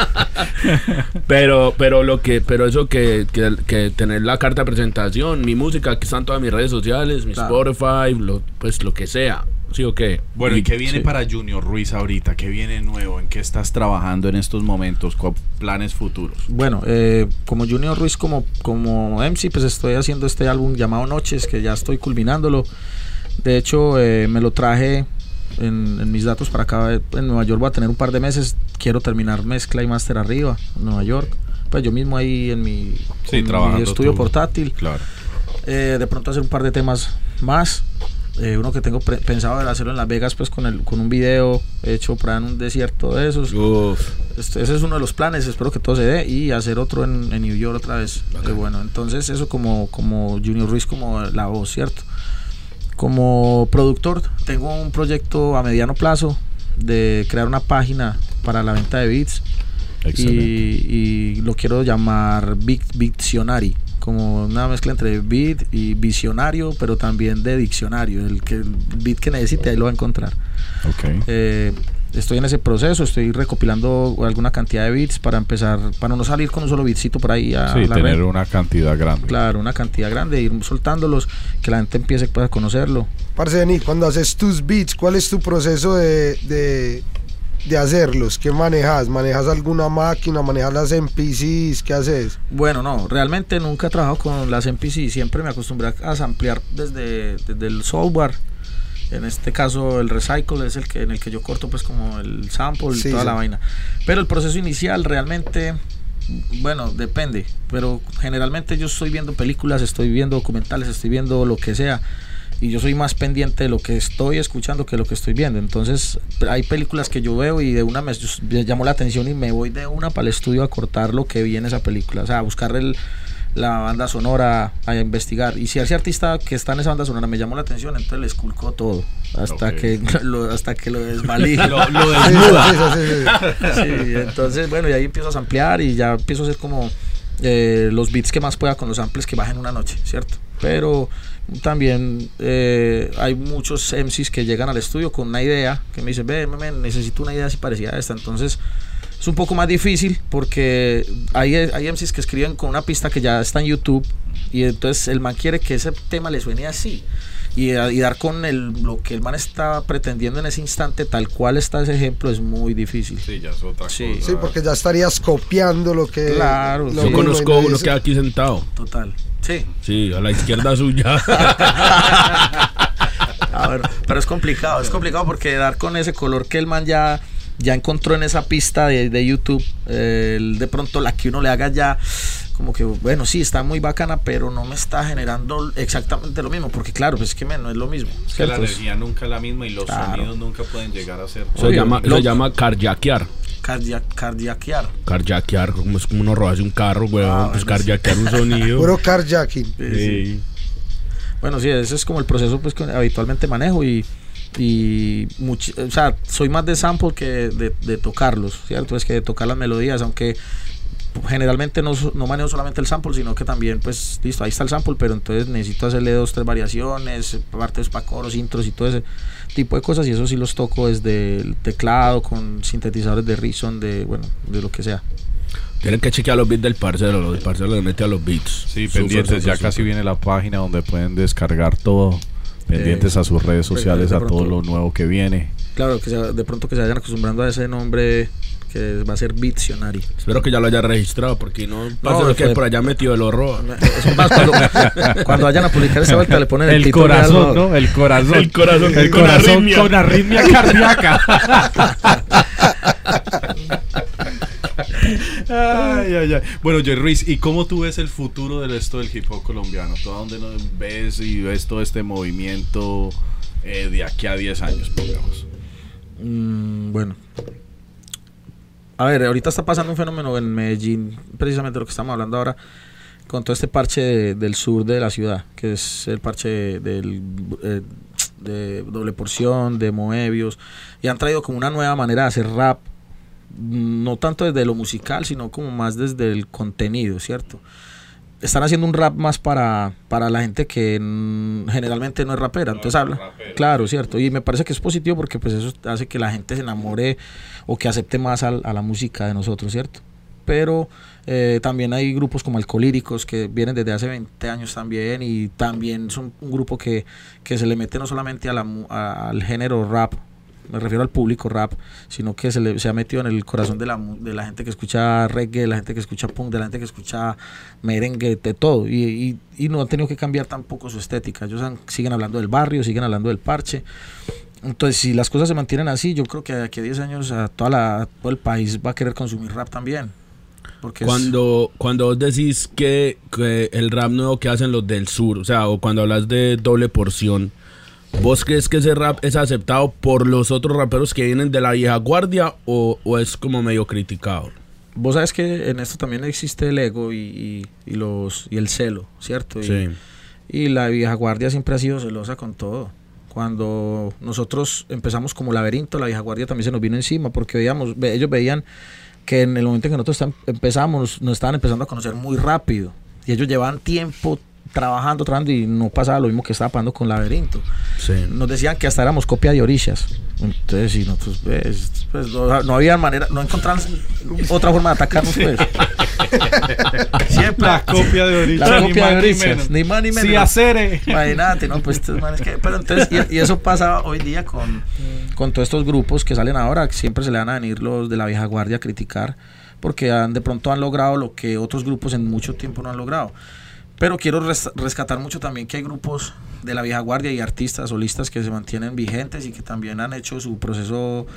S4: Pero, pero lo que, pero eso que, que, que tener la carta de presentación, mi música, aquí están todas mis redes sociales, mi
S5: Claro.
S4: Spotify, lo, pues lo que sea. ¿Sí o qué?
S3: Bueno, ¿y qué viene
S5: sí.
S3: para Junior Ruiz ahorita? ¿Qué viene nuevo? ¿En qué estás trabajando en estos momentos? ¿Cuál planes futuros?
S5: Bueno, eh, como Junior Ruiz, como, como MC, pues estoy haciendo este álbum llamado Noches, que ya estoy culminándolo. De hecho, eh, me lo traje en, en mis datos para acá. En Nueva York voy a tener un par de meses. Quiero terminar mezcla y máster arriba, en Nueva York. Pues yo mismo ahí en mi,
S3: Sí,
S5: en mi
S3: trabajando
S5: estudio
S3: tú.
S5: portátil.
S3: Claro.
S5: Eh, de pronto hacer un par de temas más. Eh, uno que tengo pensado era hacerlo en Las Vegas, pues con, el, con un video hecho para en un desierto de esos. Este, ese es uno de los planes, espero que todo se dé y hacer otro en, en New York otra vez. Eh, bueno, entonces eso como, como Junior Ruiz, como la voz, ¿cierto? Como productor, tengo un proyecto a mediano plazo de crear una página para la venta de beats y, y lo quiero llamar Big Dictionary, como una mezcla entre beat y visionario, pero también de diccionario. El, que, el beat que necesite ahí lo va a encontrar.
S3: Ok.
S5: Eh, estoy en ese proceso, estoy recopilando alguna cantidad de bits para empezar, para no salir con un solo bitcito por ahí a
S3: Sí,
S5: la
S3: tener
S5: red.
S3: una cantidad grande.
S5: Claro, una cantidad grande, ir soltándolos, que la gente empiece a conocerlo.
S2: Parce, Denis, cuando haces tus beats, ¿cuál es tu proceso de, de, de hacerlos? ¿Qué manejas? ¿Manejas alguna máquina? ¿Manejas las MPCs? ¿Qué haces?
S5: Bueno, no, realmente nunca he trabajado con las MPC, siempre me acostumbré a ampliar desde, desde el software. En este caso el recycle es el que en el que yo corto pues como el sample y
S2: Sí,
S5: toda
S2: sí.
S5: la vaina. Pero el proceso inicial realmente bueno, depende, pero generalmente yo estoy viendo películas, estoy viendo documentales, estoy viendo lo que sea y yo soy más pendiente de lo que estoy escuchando que lo que estoy viendo. Entonces, hay películas que yo veo y de una me, me llamó la atención y me voy de una para el estudio a cortar lo que vi en esa película, o sea, a buscar el, la banda sonora, a investigar. Y si ese artista que está en esa banda sonora me llamó la atención, entonces le esculco todo hasta
S3: Ok.
S5: que lo, hasta que lo desvalije.
S3: Lo, lo desnuda.
S2: sí, sí, sí,
S5: entonces, bueno, y ahí empiezo a ampliar y ya empiezo a hacer como eh, los beats que más pueda con los samples que bajen una noche, ¿cierto? Pero también eh, hay muchos MCs que llegan al estudio con una idea, que me dicen, ve, necesito una idea así parecida a esta. Entonces, es un poco más difícil porque hay, hay MCs que escriben con una pista que ya está en YouTube y entonces el man quiere que ese tema le suene así y, dar con el, lo que el man está pretendiendo en ese instante, tal cual está ese ejemplo, es muy difícil.
S3: Sí, ya es otra
S5: Sí.
S3: cosa.
S2: Sí, porque ya estarías copiando lo que.
S5: Claro,
S2: lo
S5: sí.
S4: yo conozco uno
S2: se-
S4: que aquí sentado.
S5: Total. Sí.
S4: Sí, a la izquierda suya.
S5: A ver, pero es complicado, es complicado porque dar con ese color que el man ya, ya encontró en esa pista de, de YouTube, eh, de pronto la que uno le haga ya, como que, bueno, sí, está muy bacana, pero no me está generando exactamente lo mismo, porque claro, pues es que no es lo mismo.
S3: Es que la energía nunca es la misma y los
S5: Claro.
S3: sonidos nunca pueden llegar a ser.
S4: Se
S5: Obvio.
S4: llama,
S5: Lo-
S4: se llama carjackear.
S5: Cardia- cardiaquear.
S4: Carjackear, como es como uno robarse un carro, weón.
S5: Ah,
S4: pues
S5: bueno, sí.
S4: carjackear un sonido.
S2: Puro carjacking.
S4: Sí.
S5: Bueno, sí, ese es como el proceso pues que habitualmente manejo y, y much- o sea, soy más de sample que de, de tocarlos, ¿cierto? Es que de tocar las melodías, aunque generalmente no, so- no manejo solamente el sample, sino que también, pues, listo, ahí está el sample, pero entonces necesito hacerle dos, tres variaciones, partes para coros, intros y todo ese tipo de cosas, y eso sí los toco desde el teclado, con sintetizadores de Reason, de, bueno, de lo que sea.
S4: Tienen que chequear los beats del parcero. Los parceros le mete a los beats.
S3: Sí, pendientes, ya casi viene la página donde pueden descargar todo. Pendientes
S5: Eh,
S3: a sus redes
S5: pues,
S3: sociales, a todo lo nuevo que viene.
S5: Claro, que se- de pronto que se vayan acostumbrando a ese nombre que va a ser Bitcionary.
S4: Espero que ya lo haya registrado, porque no pasa
S5: No,
S4: que
S5: fue-
S4: por allá metido el horror.
S5: Es más, cuando, cuando vayan a publicar esa vuelta le ponen el,
S3: El corazón, ¿no? El corazón.
S4: El corazón,
S3: El
S4: con
S3: corazón
S4: arritmia.
S3: con arritmia cardíaca. ay, ay, ay. Bueno, Jerry Ruiz, ¿y cómo tú ves el futuro del esto del hip hop colombiano? ¿Tú a dónde lo ves y ves todo este movimiento eh, de aquí a 10 años, pongamos?
S5: Mm, bueno. A ver, ahorita está pasando un fenómeno en Medellín, precisamente lo que estamos hablando ahora, con todo este parche de- del sur de la ciudad, que es el parche eh, de doble porción, de Moebius, y han traído como una nueva manera de hacer rap, no tanto desde lo musical, sino como más desde el contenido, ¿cierto? Están haciendo un rap más para, para la gente que generalmente no es rapera, entonces habla. Claro, cierto, y me parece que es positivo porque pues eso hace que la gente se enamore o que acepte más al- a la música de nosotros, ¿cierto? pero eh, también hay grupos como Alcolíricos que vienen desde hace 20 años también y también son un grupo que, que se le mete no solamente a la a- al género rap, me refiero al público rap, sino que se, le, ha metido en el corazón de la, de la gente que escucha reggae, de la gente que escucha punk, de la gente que escucha merengue, de todo. Y, y, y no han tenido que cambiar tampoco su estética. Ellos siguen hablando del barrio, siguen hablando del parche. Entonces, si las cosas se mantienen así, yo creo que de aquí a 10 años a toda la, todo el país va a querer consumir rap también.
S4: Cuando, cuando vos decís que, que el rap nuevo que hacen los del sur, o sea, o cuando hablas de doble porción, ¿vos crees que ese rap es aceptado por los otros raperos que vienen de la vieja guardia o, o es como medio criticado?
S5: vos sabes que en esto también existe el ego y, y- y los, y el celo, ¿cierto?
S4: Sí.
S5: y la vieja guardia siempre ha sido celosa con todo. Cuando nosotros empezamos como laberinto, la vieja guardia también se nos vino encima porque veíamos, ve- ellos veían que en el momento en que nosotros empezamos, nos estaban empezando a conocer muy rápido. Y ellos llevaban tiempo trabajando, trabajando y no pasaba lo mismo que estaba pasando con laberinto.
S4: Sí.
S5: Nos decían que hasta éramos copia de orishas. Entonces, si nosotros, pues, pues, no, no había manera, no encontraban otra forma de atacarnos, pues. Siempre.
S3: La copia de Orishas.
S5: La
S3: ni
S5: copia
S3: más
S5: de
S3: menos.
S5: ni más ni menos.
S3: Sí, hacer.
S5: Imagínate, ¿no? Pues manes que- Pero entonces, y, y eso pasa hoy día con, con todos estos grupos que salen ahora, que siempre se le van a venir los de la vieja guardia a criticar, porque han, de pronto han logrado lo que otros grupos en mucho tiempo no han logrado. Pero quiero res- rescatar mucho también que hay grupos de la vieja guardia y artistas solistas que se mantienen vigentes y que también han hecho su proceso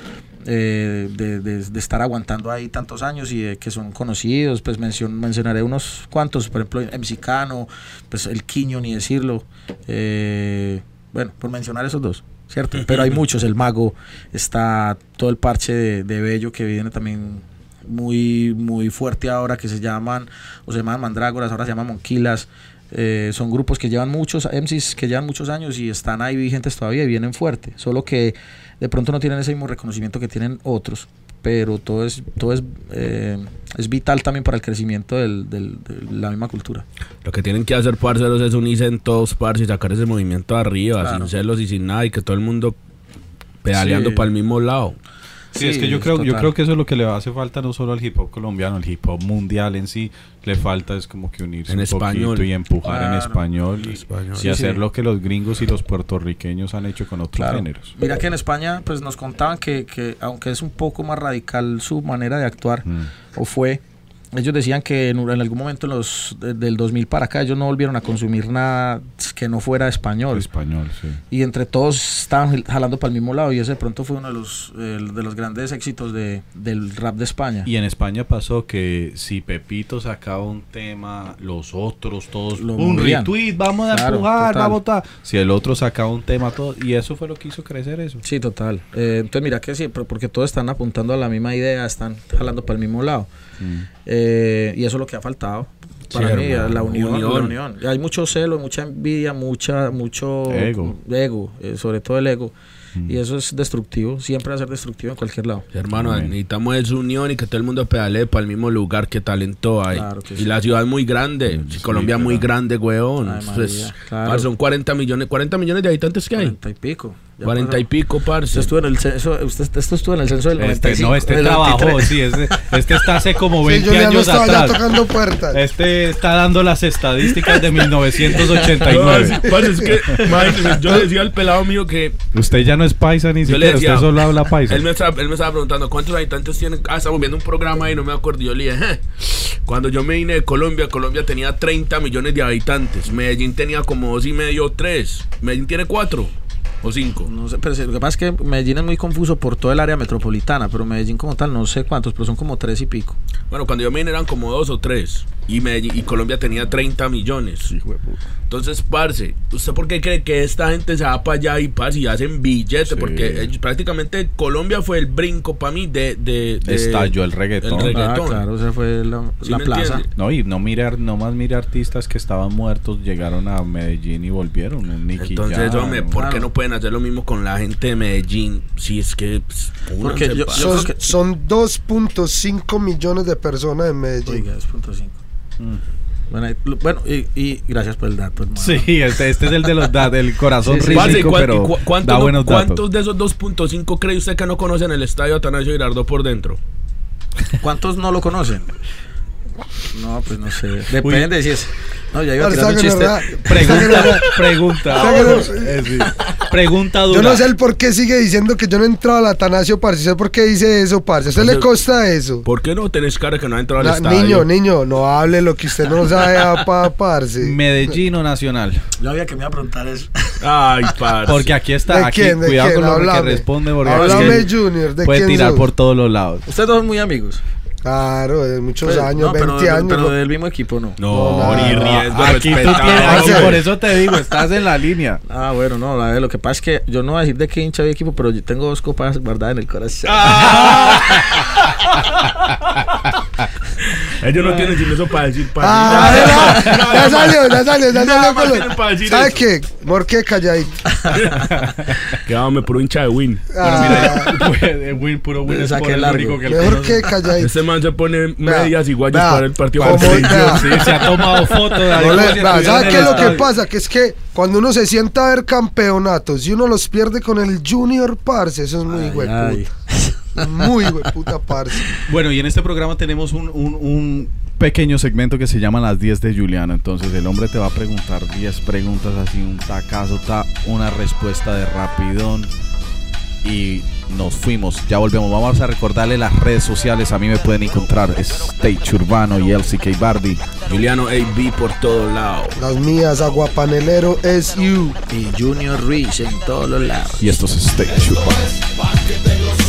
S5: eh, de, de- de estar aguantando ahí tantos años y de que son conocidos. Pues mencion- mencionaré unos cuantos, por ejemplo, MC Cano, pues el Quiño, ni decirlo. Eh, bueno, por mencionar esos dos, ¿cierto? Pero hay muchos, el Mago, está todo el parche de, de Bello que viene también muy, muy fuerte ahora, que se llaman, o se llaman Mandrágoras, ahora se llaman Monquilas. Eh, son grupos que llevan muchos, MCs que llevan muchos años y están ahí vigentes todavía y vienen fuerte. Solo que de pronto no tienen ese mismo reconocimiento que tienen otros. Pero todo es, todo es, eh, es vital también para el crecimiento del- del- de la misma cultura.
S4: Lo que tienen que hacer, parceros, es unirse en todos, parce, y sacar ese movimiento arriba,
S5: Claro.
S4: sin celos y sin nada, y que todo el mundo pedaleando
S5: Sí.
S4: para el mismo lado.
S3: Sí, es que yo
S5: es
S3: creo, yo creo que eso es lo que le hace falta no solo al hip hop colombiano, al hip hop mundial en sí, le falta es como que unirse
S4: En
S3: un
S4: español.
S3: poquito y empujar en español y,
S4: Español.
S3: y
S5: Sí,
S3: hacer
S5: sí.
S3: lo que los gringos y los puertorriqueños han hecho con otros
S5: Claro.
S3: géneros.
S5: Mira que en España pues nos contaban que, que aunque es un poco más radical su manera de actuar,
S3: Mm.
S5: o fue, ellos decían que en, en algún momento en los, de- del 2000 para acá ellos no volvieron a consumir nada que no fuera español.
S3: Español, sí.
S5: Y entre todos estaban jal- jalando para el mismo lado y ese de pronto fue uno de los, eh, de los grandes éxitos de, del rap de España.
S3: Y en España pasó que si Pepito sacaba un tema, los otros todos
S5: Lo
S3: un retweet, vamos a
S5: Claro,
S3: empujar,
S5: total.
S3: va a votar. Si el otro sacaba un tema, todo y eso fue lo que hizo crecer eso.
S5: Sí, total. Eh, entonces mira que siempre, porque todos están apuntando a la misma idea, están jalando para el mismo lado.
S3: Mm.
S5: Eh, y eso es lo que ha faltado. Para
S4: Sí,
S5: mí,
S4: hermano,
S5: la unión,
S4: unión.
S5: la unión. Y Hay mucho celo, mucha envidia, mucha, mucho
S3: Ego.
S5: ego, eh, sobre todo el ego.
S3: Mm.
S5: Y eso es destructivo, siempre va a ser destructivo en cualquier lado.
S4: Hermano,
S3: Amén.
S4: necesitamos esa unión y que todo el mundo pedalee para el mismo lugar que talento hay.
S5: Claro que
S4: y
S5: sí.
S4: la ciudad es muy grande.
S3: Sí,
S4: Colombia es muy grande, weón.
S5: Ay, María, claro.
S4: parce, son 40 millones, 40 millones de habitantes que hay.
S5: 40 y pico. Ya
S4: 40 y pico,
S5: Usted
S4: parce.
S5: estuvo en el censo, usted, esto estuvo en el censo del
S3: Este,
S5: 95.
S3: no, este trabajó,
S5: 93.
S3: sí, este, este está hace como
S2: Sí,
S3: 20
S2: Julián no
S3: años atrás.
S2: tocando puertas.
S3: Este está dando las estadísticas de
S4: No,
S3: 1989.
S4: sí, parce, es que, yo le decía al pelado mío que
S3: Usted ya no es paisa ni
S4: Yo le
S3: siquiera,
S4: decía-
S3: usted solo habla paisa.
S4: Él me, estaba, él me estaba preguntando cuántos habitantes tienen. Ah, estamos viendo un programa y no me acuerdo. Yo le dije, "Je". cuando yo me vine de Colombia, Colombia tenía 30 millones de habitantes. Medellín tenía como dos y medio, tres. Medellín tiene cuatro o cinco.
S5: No sé, pero lo que pasa es que Medellín es muy confuso por todo el área metropolitana, pero Medellín como tal no sé cuántos, pero son como tres y pico.
S4: Bueno, cuando yo me vine eran como dos o tres. Y, Medellín, y Colombia tenía 30 millones. Entonces, parce, ¿usted por qué cree que esta gente se va para allá y parce, y hacen billete?
S3: Sí.
S4: Porque ellos- prácticamente Colombia fue el brinco para mí de, de, de-
S3: Estalló el reggaetón.
S4: el reggaetón.
S5: Ah, claro, esa fue la,
S4: ¿Sí
S5: la plaza.
S4: entiende?
S3: No, y no mirar, no más mire artistas que estaban muertos, llegaron a Medellín y volvieron. Nicky
S4: Entonces,
S3: Jam,
S4: hombre, ¿por qué
S5: claro.
S4: no pueden pueden hacer lo mismo con la gente de Medellín. Si es que. pues,
S5: Porque yo-
S2: Son,
S5: que-
S2: son 2.5 millones de personas en Medellín.
S5: Oiga, 2.5. Bueno, ahí- bueno y, y gracias por el dato, hermano.
S3: Sí, este, este es el de los datos, del corazón
S5: Sí, sí.
S4: Parce, ¿y
S3: rítmico,
S4: cuán-
S3: pero
S4: cu-
S3: da
S4: no-
S3: buenos datos.
S4: ¿Cuántos de esos 2.5 cree usted que no conocen el estadio Atanasio Girardot por dentro?
S5: ¿Cuántos no lo conocen? No, pues no sé. Depende si es. No, ya iba a tirar un chiste.
S3: Pregunta, pregunta. Pregunta dura.
S2: Yo no sé el por qué sigue diciendo que yo no he entrado al Atanasio, parce. ¿Sé por qué dice eso, parce? ¿A usted le consta eso?
S4: ¿Por qué no tenés cara que no ha entrado al
S2: Na-
S4: estadio?
S2: niño, niño, no hable lo que usted no sabe, apa, parce.
S3: Medellín o Nacional.
S5: Yo había que me iba a preguntar eso.
S4: Ay, parce.
S3: Porque aquí está,
S2: ¿De
S3: aquí,
S2: quién? ¿De
S3: cuidado
S2: quién?
S3: con lo que responde porque
S2: Háblame,
S3: es que
S2: Junior, ¿de
S3: puede
S2: quién
S3: tirar
S2: sos?
S3: por todos los lados.
S5: Ustedes dos son muy amigos.
S2: Claro, de muchos
S5: Pues,
S2: años,
S5: no, pero,
S2: 20 años.
S5: Pero del mismo equipo no.
S4: No,
S2: No,
S4: ni
S2: no,
S4: riesgo
S3: Aquí tú
S4: respetable.
S3: tienes,
S2: Parce.
S3: por eso te digo, estás en la línea.
S5: Ah, bueno, no, la verdad, lo que pasa es que yo no voy a decir de qué hincha mi equipo, pero yo tengo dos copas guardadas en el corazón.
S4: Ellos no tienen sino eso para decir para
S2: Ah, ya, ya salió, ya salió, ya salió. lo-
S4: tienen para decir
S2: ¿Sabe
S4: eso.
S2: qué? Morque calladito.
S4: Quédame por hincha de win.
S2: Ah,
S3: Pues, Win, puro Win es
S5: saqué
S3: por el único que él
S2: mejor que calladito.
S4: Ese man se pone medias y guayos
S2: vea,
S4: para el partido.
S3: Sí, se ha tomado fotos. de ahí
S2: No le-
S3: como si
S2: vea,
S3: estuviera
S2: ¿Sabe
S3: en
S2: qué
S3: el
S2: es lo que pasa? Que es que cuando uno se sienta a ver campeonatos y uno los pierde con el Junior Parce, eso es muy
S5: ay.
S2: Muy hueputa Parce.
S3: Bueno, y en este programa tenemos un, un- un pequeño segmento que se llama Las 10 de Juliano. Entonces el hombre te va a preguntar 10 preguntas así, un tacazo, ta, una respuesta de rapidón. Y nos fuimos, ya volvemos. Vamos a recordarle las redes sociales. A mí me pueden encontrar Stage Urbano y LCK Bardi.
S4: Juliano AB por todos lados.
S2: Las mías, Aguapanelero es you.
S5: Y Junior Ruiz en todos los lados.
S3: Y esto es Stage Urbano.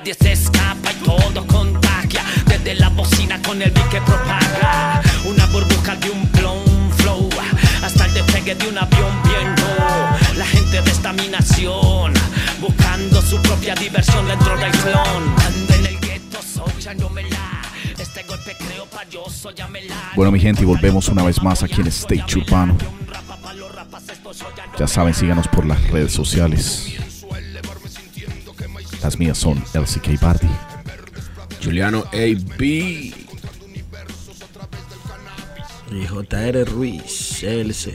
S6: Nadie se escapa y todo contagia, desde la bocina con el beat que propaga. Una burbuja de un plum flow, hasta el despegue de un avión viendo la gente de esta mi nación buscando su propia diversión dentro del clon. Ando en el gueto, soñándomela. Este golpe creo pa' yo soñármela.
S3: Bueno, mi gente, y volvemos una vez más aquí en Stage Urbano. Ya saben, síganos por las redes sociales. Las mías son LCK Bardi.
S4: Juliano AB.
S5: Y JR Ruiz, LC.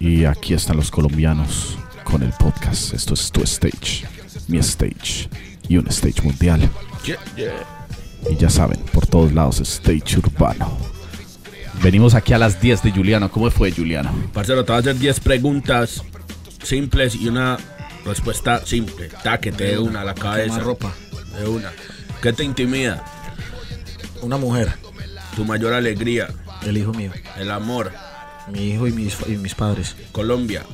S3: Y aquí están los colombianos con el podcast. Esto es tu stage, mi stage y un stage mundial. Y ya saben, por todos lados, stage urbano. Venimos aquí a las 10 de Juliano. ¿Cómo fue, Juliano?
S4: Parcero, te voy a hacer 10 preguntas simples y una respuesta simple. Ta, que te dé una a la cabeza.
S5: Más ropa.
S4: De una. ¿Qué te intimida?
S5: Una mujer,
S4: Tu mayor alegría.
S5: el hijo mío.
S4: El amor.
S5: Mi hijo y mis, y mis padres.
S4: Colombia.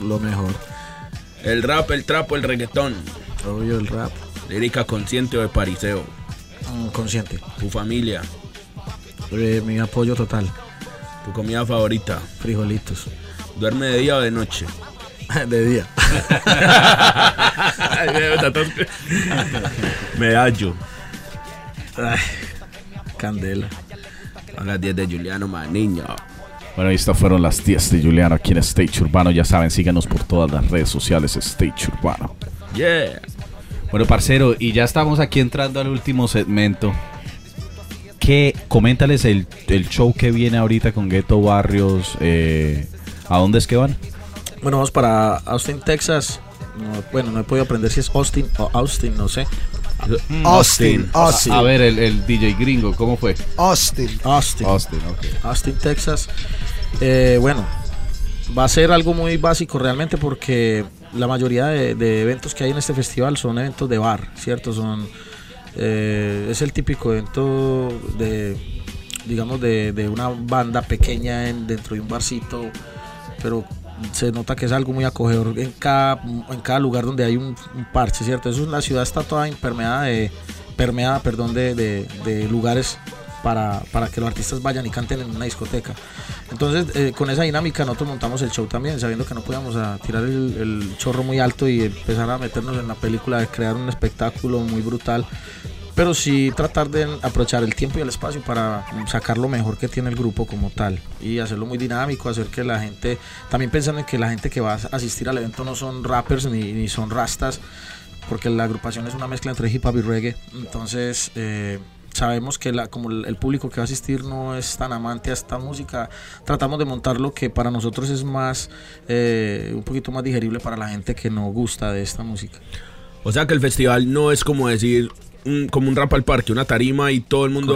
S5: Lo mejor.
S4: El rap, el trapo, el reggaetón.
S5: Obvio, el rap.
S4: Lírica consciente o de pariseo.
S5: Mm, consciente.
S4: Tu familia.
S5: Eh, mi apoyo total.
S4: Tu comida favorita.
S5: Frijolitos.
S4: ¿Duerme de día o de noche?
S5: De día.
S4: Medallo.
S5: Ay, candela.
S4: A las 10 de Juliano, man, niño.
S3: Bueno, y estas fueron las 10 de Juliano aquí en Stage Urbano. Ya saben, síganos por todas las redes sociales Stage Urbano.
S4: Yeah.
S3: Bueno, parcero, y ya estamos aquí entrando al último segmento. ¿Qué? Coméntales el, el show que viene ahorita con Ghetto Barrios. eh, ¿A dónde es que van?
S5: Bueno, vamos para Austin, Texas. No, bueno, no he podido aprender si es Austin o Austin, no sé.
S2: Austin, Austin,
S3: A ver, el, el DJ gringo, ¿cómo fue?
S2: Austin.
S5: Austin.
S3: Austin, ok.
S5: Austin, Texas. Eh, bueno, va a ser algo muy básico realmente porque la mayoría de, de eventos que hay en este festival son eventos de bar, ¿cierto? Son, eh, es el típico evento de, digamos, de, de una banda pequeña en, dentro de un barcito, pero se nota que es algo muy acogedor en cada, en cada lugar donde hay un, parche, ¿cierto? Eso, la ciudad está toda impermeada de, permeada, perdón, de, de- lugares para, para que los artistas vayan y canten en una discoteca. Entonces, eh, con esa dinámica nosotros montamos el show también, sabiendo que no podíamos a tirar el chorro muy alto y empezar a meternos en la película de crear un espectáculo muy brutal. Pero sí tratar de aprovechar el tiempo y el espacio para sacar lo mejor que tiene el grupo como tal y hacerlo muy dinámico, hacer que la gente, también pensando en que la gente que va a asistir al evento no son rappers ni, son rastas, porque la agrupación es una mezcla entre hip hop y reggae. Entonces, eh, sabemos que la, como el, el público que va a asistir no es tan amante a esta música, tratamos de montar lo que para nosotros es más, eh, un poquito más digerible para la gente que no gusta de esta música.
S4: O sea que el festival no es como decir un- como un rap al parque, una tarima y todo el mundo.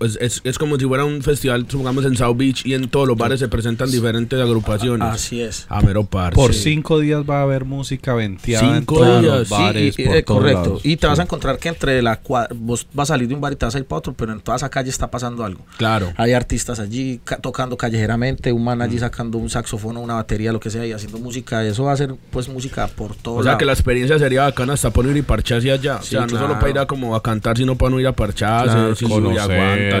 S4: Es, es- es como si fuera un festival, supongamos en South Beach y en todos los bares se presentan diferentes agrupaciones.
S5: Así es.
S4: A mero parce.
S3: Por cinco días va a haber música venteada en
S4: Cinco
S3: todos
S4: días,
S3: los bares.
S5: Sí, y-
S3: por
S5: eh,
S3: todos
S5: correcto.
S3: lados.
S5: Y te vas a encontrar que entre la cua- vos vas a salir de un bar y te vas a ir para otro, pero en toda esa calle está pasando algo.
S4: Claro.
S5: Hay artistas allí ca- tocando callejeramente, un man allí sacando un saxofón una batería, lo que sea, y haciendo música. Eso va a ser pues música por todo
S4: O sea
S5: lado.
S4: que la experiencia sería bacana hasta ir y parcharse allá.
S5: Sí,
S4: o sea, no solo para ir a como a cantar, sino para no ir a parcharse,
S5: Claro,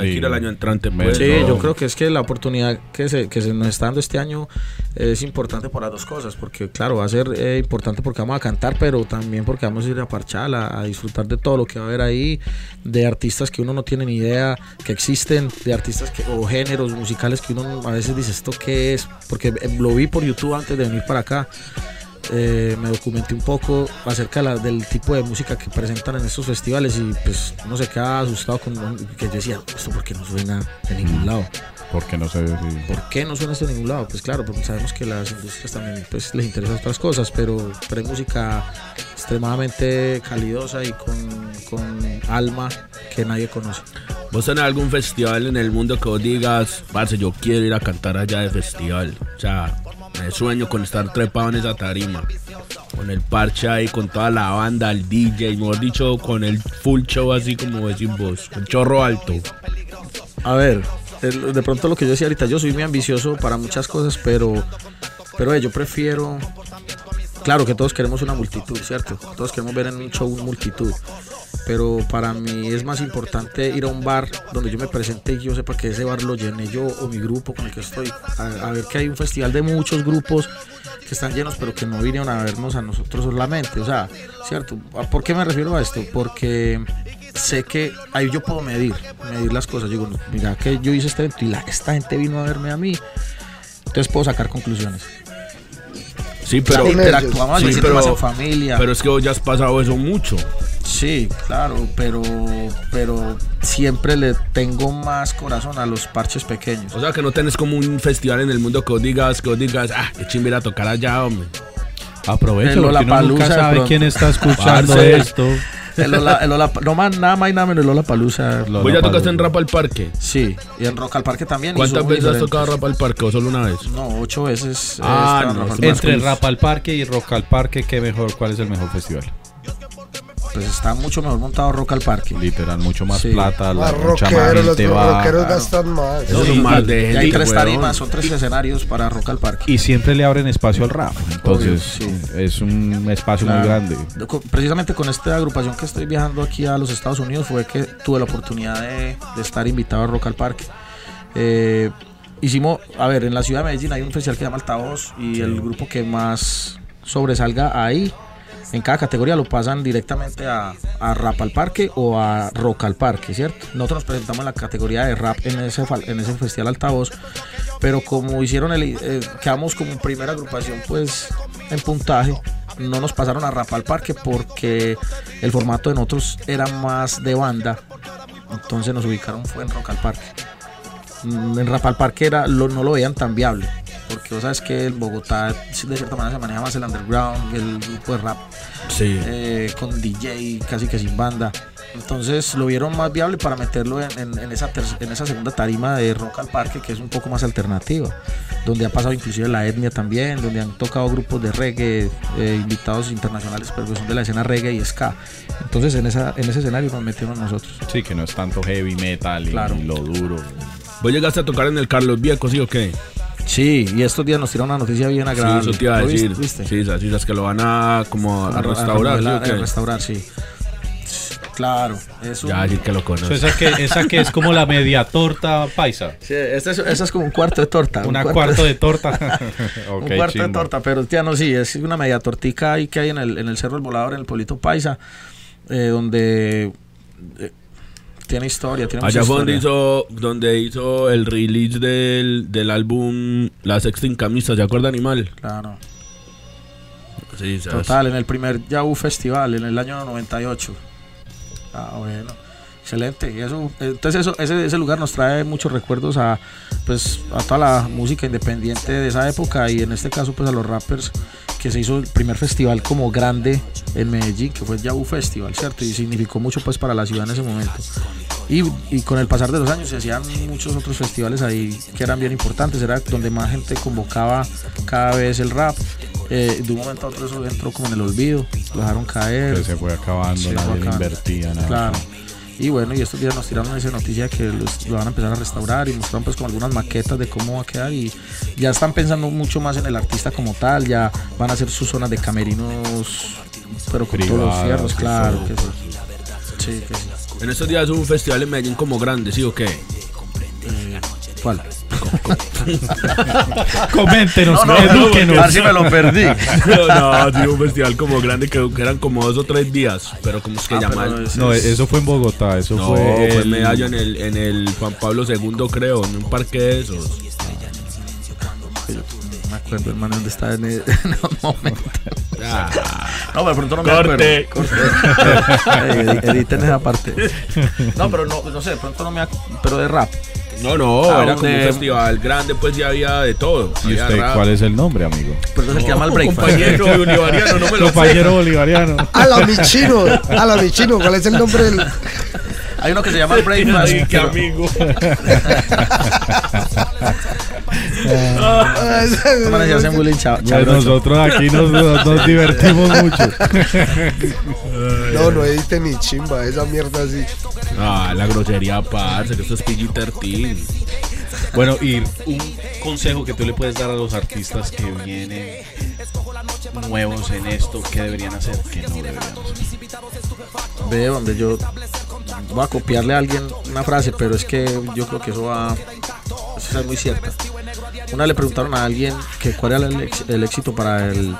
S4: ir el año entrante. Pues,
S5: Sí,
S3: todo.
S5: yo creo que es que la oportunidad que se, que se nos está dando este año es importante por las dos cosas, porque claro, va a ser eh, importante porque vamos a cantar, pero también porque vamos a ir a parchar, a, a disfrutar de todo lo que va a haber ahí, de artistas que uno no tiene ni idea que existen, de artistas que, o géneros musicales que uno a veces dice, ¿esto qué es? Porque eh, lo vi por YouTube antes de venir para acá. Eh, me documenté un poco acerca de la- del tipo de música que presentan en estos festivales y pues no se queda asustado con que yo decía, esto porque no suena de ningún lado.
S3: Porque no sé si...
S5: ¿Por qué no suena esto en ningún lado? Pues claro, porque sabemos que las industrias también pues, les interesan otras cosas, pero, pero hay música extremadamente calidosa y con, con alma que nadie conoce.
S4: ¿Vos tenés algún festival en el mundo que vos digas, parce, yo quiero ir a cantar allá de festival? O sea, me sueño con estar trepado en esa tarima. Con el parche ahí, con toda la banda, el DJ, mejor dicho, con el full show así como decís vos, el chorro alto.
S5: A ver, de pronto lo que yo decía ahorita, yo soy muy ambicioso para muchas cosas, pero, pero eh, yo prefiero... Claro que todos queremos una multitud, ¿cierto? Todos queremos ver en un show una multitud. Pero para mí es más importante ir a un bar donde yo me presente y yo sepa que ese bar lo llené yo o mi grupo con el que estoy. A, a ver que hay un festival de muchos grupos que están llenos, pero que no vinieron a vernos a nosotros solamente. O sea, ¿cierto? ¿A ¿Por qué me refiero a esto? Porque sé que ahí yo puedo medir, medir las cosas. Digo, no, mira que yo hice este evento y la, esta gente vino a verme a mí. Entonces puedo sacar conclusiones.
S4: Sí, pero,
S5: Interactuamos
S4: Sí, pero-
S5: más en familia.
S4: pero es que vos ya has pasado eso mucho.
S5: Sí, claro, pero, pero siempre le tengo más corazón a los parches pequeños.
S4: O sea, que no tenés como un festival en el mundo que vos digas, que vos digas, ah, qué chimba ir a tocar allá, hombre.
S3: Aprovecha,
S5: El
S3: porque uno nunca sabe quién está escuchando esto.
S5: El el no más, nada más y nada menos el Lola Palusa.
S4: Vos ya tocaste en Rap al Parque.
S5: Sí, y en Rock al Parque también.
S4: ¿Cuántas veces has tocado Rap al Parque o solo una vez?
S5: No, ocho veces.
S4: Ah, no,
S5: Parque.
S3: Entre Rap al Parque y Rock al Parque, ¿qué mejor? ¿Cuál es el mejor festival?
S5: Pues está mucho mejor montado Rock al Parque.
S3: Literal, mucho más
S5: Sí.
S3: plata, la
S2: Más
S3: mucha más
S2: rockeros, los
S3: va.
S2: rockeros gastan más.
S4: Eso es
S3: Sí, y-
S4: de
S5: Y
S4: gente.
S5: hay tres tarimas, son tres escenarios para Rock al Parque.
S3: Y siempre le abren espacio al rap. Entonces,
S5: Obvio, sí.
S3: es un espacio muy grande.
S5: Precisamente con esta agrupación que estoy viajando aquí a los Estados Unidos fue que tuve la oportunidad de, de estar invitado a Rock al Parque. Eh, hicimos, a ver, en la ciudad de Medellín hay un festival que se llama Altavoz y el grupo que más sobresalga ahí, en cada categoría lo pasan directamente a, a Rap al Parque o a Rock al Parque, ¿cierto? Nosotros nos presentamos en la categoría de rap en ese, en ese festival Altavoz, pero como hicieron el, eh, quedamos como primera agrupación pues en puntaje, no nos pasaron a Rap al Parque porque el formato de nosotros era más de banda, entonces nos ubicaron fue en Rock al Parque. Mm, En Rap al Parque era, lo- no lo veían tan viable, porque vos sabes que en Bogotá de cierta manera se maneja más el underground, el grupo de rap
S4: Sí.
S5: eh, con DJ, casi que sin banda. Entonces lo vieron más viable para meterlo en, en- en esa, en esa segunda tarima de Rock al Parque, que es un poco más alternativa, donde ha pasado inclusive la etnia también, donde han tocado grupos de reggae, eh, invitados internacionales, pero que son de la escena reggae y ska. Entonces en, esa, en ese escenario nos metieron nosotros.
S3: Sí, que no es tanto heavy metal y,
S5: Claro.
S3: y lo duro.
S4: ¿Vos llegaste a tocar en el Carlos Vieco, sí o qué?
S5: Sí, y estos días nos tira una noticia bien
S4: Sí,
S5: agradable.
S4: eso te iba a
S5: ¿Lo
S4: decir.
S5: viste?
S4: Sí, esas islas que lo van a como a, restaurar, ¿sí o
S5: remodelar,
S4: qué?
S5: a restaurar, sí. Claro, eso.
S4: Ya, decir que lo
S3: So,
S4: conoces.
S3: esa, que, esa que es como la media torta paisa.
S5: Sí, este es, como un cuarto de torta. un
S3: Una
S5: cuarto
S3: cuarto de torta.
S5: un cuarto de torta, pero tía, no, sí, es una media tortica ahí que hay en el, en el Cerro del Volador, en el Polito Paisa, eh, donde eh, tiene historia, tiene mucha
S4: Allá fue donde hizo, donde hizo el release del, del álbum La Sexta Incamista, ¿se acuerda Animal?
S5: Claro,
S4: Sí,
S5: total, en el primer Yahoo Festival, en el año 98. Ah, bueno. Excelente. Y eso, entonces eso, ese, ese lugar nos trae muchos recuerdos a pues a toda la música independiente de esa época y en este caso pues a los rappers que se hizo el primer festival como grande en Medellín, que fue el Yahoo Festival, ¿cierto? Y significó mucho pues para la ciudad en ese momento. Y, y con el pasar de los años se hacían muchos otros festivales ahí que eran bien importantes, era donde más gente convocaba cada vez el rap. Eh, de un momento a otro eso entró como en el olvido, lo dejaron caer.
S3: Se fue acabando,
S5: Se
S3: nadie
S5: fue
S3: le
S5: acabando.
S3: invertía nada.
S5: Claro. Y bueno, y estos días nos tiraron esa noticia que los- lo van a empezar a restaurar y mostraron pues como algunas maquetas de cómo va a quedar y ya están pensando mucho más en el artista como tal, ya van a hacer sus zonas de camerinos, pero con todos los fierros, claro que sí. Sí, que sí.
S4: En estos días hubo un festival en Medellín como grande, ¿sí o qué?
S5: Eh, ¿Cuál?
S3: Coméntenos,
S5: a ver
S3: edúquenos.
S5: si me lo perdí.
S4: no, sí, un festival como grande que, que eran como dos o tres días, pero como es que
S5: Ah,
S4: llaman.
S3: No,
S5: es-
S3: eso fue en Bogotá, eso
S4: No,
S3: fue,
S4: fue en
S3: el-
S4: Medallo en el, en el Juan Pablo II, creo, en un parque de esos.
S5: No me acuerdo, hermano, dónde está en el, en el momento.
S4: Ah,
S5: No, pero pronto no me
S4: Corte.
S5: acuerdo. Corte. Editen esa parte. No, pero no, no sé, de pronto no me acuerdo. Pero de rap.
S4: no, no,
S5: Ah,
S4: era como un festival grande, pues ya había de todo.
S3: ¿Y
S4: Había
S3: usted
S4: rap.
S3: cuál es el nombre, amigo?
S5: Pero es el que llama el breakfast.
S4: Compañero bolivariano, no me lo sé.
S3: Compañero bolivariano.
S2: A la Michino, a la Michino, ¿cuál es el nombre del.?
S5: Hay uno que se llama el breakfast.
S4: Ay, qué amigo.
S5: Cha-
S3: Pues nosotros aquí nos, nos- nos divertimos mucho.
S2: No, no edite ni chimba, esa mierda así.
S4: Ah, la grosería, parce, que esto es PG-13.
S3: Bueno, y un consejo que tú le puedes dar a los artistas que vienen nuevos en esto, ¿qué deberían hacer? ¿Qué no deberían hacer?
S5: Ve donde yo voy a copiarle a alguien una frase, pero es que yo creo que eso va. Eso es muy cierta. Una le preguntaron a alguien que cuál era el, éxito para el.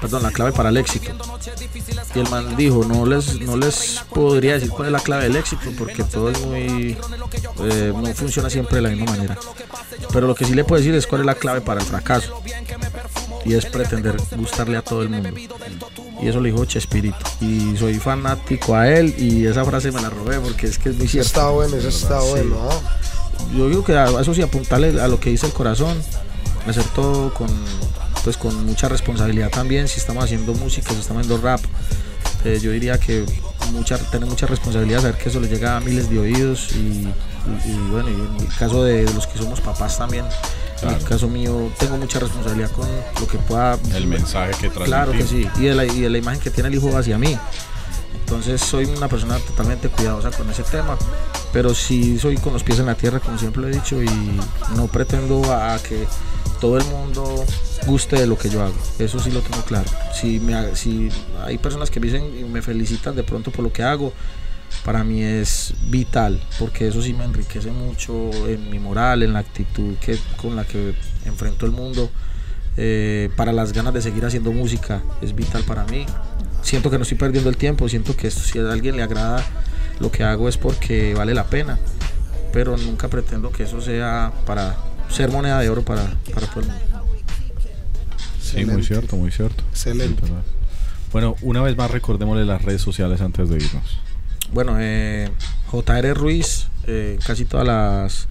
S5: Perdón, la clave para el éxito. Y el man dijo: No les, no les podría decir cuál es la clave del éxito porque todo es muy. eh, no funciona siempre de la misma manera. Pero lo que sí le puedo decir es cuál es la clave para el fracaso. Y es pretender gustarle a todo el mundo. Y eso lo dijo Chespirito. Y soy fanático a él y esa frase me la robé porque es que es muy
S2: Eso
S5: cierto.
S2: está bueno, eso está
S5: Sí.
S2: bueno. ¿ah?
S5: Yo digo que a eso sí apuntarle a lo que dice el corazón, hacer todo con pues con mucha responsabilidad también. Si estamos haciendo música, si estamos haciendo rap, eh, yo diría que mucha, tener mucha responsabilidad, saber que eso le llega a miles de oídos y, y- y bueno, y en el caso de los que somos papás también, en el caso mío, tengo mucha responsabilidad con lo que pueda
S3: El mensaje que transmitir.
S5: Claro que sí, y de, la, y de la imagen que tiene el hijo hacia mí. Entonces soy una persona totalmente cuidadosa con ese tema, pero sí soy con los pies en la tierra, como siempre lo he dicho, y no pretendo a que todo el mundo guste de lo que yo hago. Eso sí lo tengo claro. Si, me, si hay personas que me dicen y me felicitan de pronto por lo que hago, para mí es vital, porque eso sí me enriquece mucho en mi moral, en la actitud que, con la que enfrento el mundo. Eh, para las ganas de seguir haciendo música es vital para mí. Siento que no estoy perdiendo el tiempo, siento que si a alguien le agrada lo que hago es porque vale la pena, pero nunca pretendo que eso sea para ser moneda de oro para, para todo el mundo.
S3: Sí, muy
S2: Excelente.
S3: cierto, muy cierto.
S2: Excelente.
S3: Bueno, una vez más recordémosle las redes sociales antes de irnos.
S5: Bueno, eh, JR Ruiz, eh, casi todas las,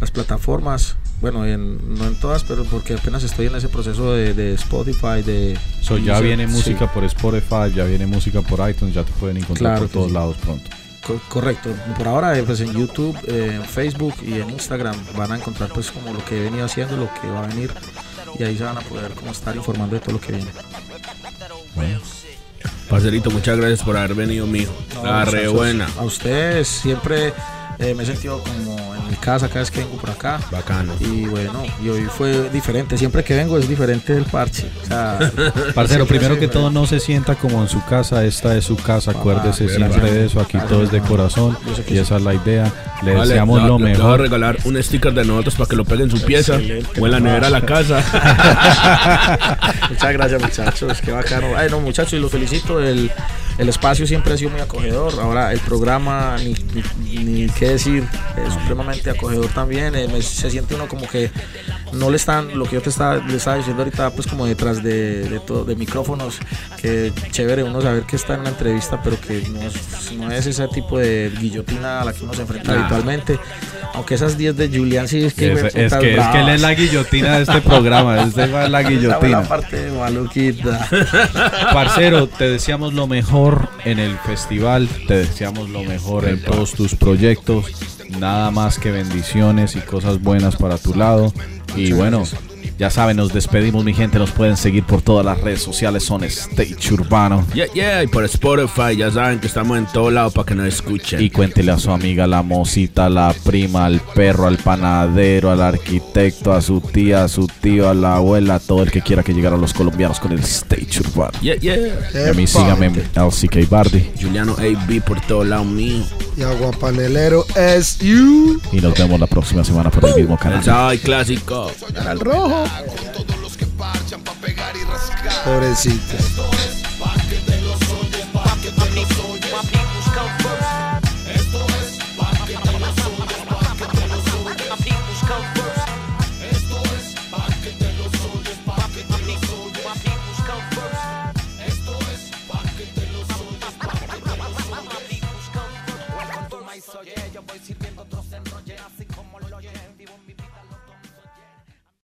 S5: las plataformas, bueno, en- no en todas, pero porque apenas estoy en ese proceso de, de Spotify, de...
S3: So, ya viene
S5: sí.
S3: música por Spotify, ya viene música por iTunes, ya te pueden encontrar
S5: Claro
S3: por todos
S5: sí.
S3: lados pronto.
S5: Co- correcto. Por ahora, eh, pues en YouTube, eh, en Facebook y en Instagram van a encontrar pues como lo que he venido haciendo, lo que va a venir y ahí se van a poder como estar informando de todo lo que viene.
S3: Bueno,
S4: Parcerito, muchas gracias por haber venido, mijo. La
S5: No,
S4: re
S5: muchachos,
S4: buena.
S5: A ustedes siempre eh, me he sentido como casa cada vez que vengo por acá.
S4: Bacano.
S5: Y bueno, y hoy fue diferente. Siempre que vengo es diferente del parche. O sea,
S3: Parcero, primero que todo no se sienta como en su casa, esta es su casa, acuérdese siempre de eso, aquí todo es de corazón
S5: Yo sé que
S3: y esa es la idea. Le
S4: Vale,
S3: deseamos lo
S4: le- le voy a
S3: mejor.
S4: regalar un sticker de nosotros para que lo peguen en su pieza
S5: Excelente.
S4: o en la nevera de la casa.
S5: Muchas gracias muchachos, qué bacano. Ay, no muchachos, y los felicito. El, el espacio siempre ha sido muy acogedor. Ahora el programa, ni, ni, ni qué decir, es supremamente acogedor también. Eh, se siente uno como que no le están, lo que yo te estaba, le estaba diciendo ahorita, pues como detrás de, de, todo, de micrófonos, que chévere uno saber que está en una entrevista, pero que no es, no es ese tipo de guillotina a la que uno se enfrenta
S4: Nah.
S5: habitualmente. Aunque esas 10 de Julián sí es que...
S3: Es, es que, es que él es la guillotina de este programa, este en la
S5: fue la
S3: guillotina.
S5: parte maluquita.
S3: Parcero, te deseamos lo mejor en el festival, te deseamos lo mejor en todos tus proyectos, nada más que bendiciones y cosas buenas para tu lado. Y bueno, ya saben, nos despedimos mi gente, nos pueden seguir por todas las redes sociales, son Stage Urbano.
S4: Yeah, yeah, y por Spotify ya saben que estamos en todo lado para que nos escuchen.
S3: Y cuéntele a su amiga, la mosita, la prima, al perro, al panadero, al arquitecto, a su tía, a su tío, a la abuela, a todo el que quiera que llegara a los colombianos con el Stage Urbano.
S4: Yeah, yeah.
S3: Y a mí síganme en LCK Bardi.
S4: Juliano AB por todo lado mío.
S2: Y aguapanelero es you.
S3: Y nos vemos la próxima semana por el mismo
S4: El
S3: canal.
S4: sábado y clásico.
S2: Pobrecito.
S1: Esto es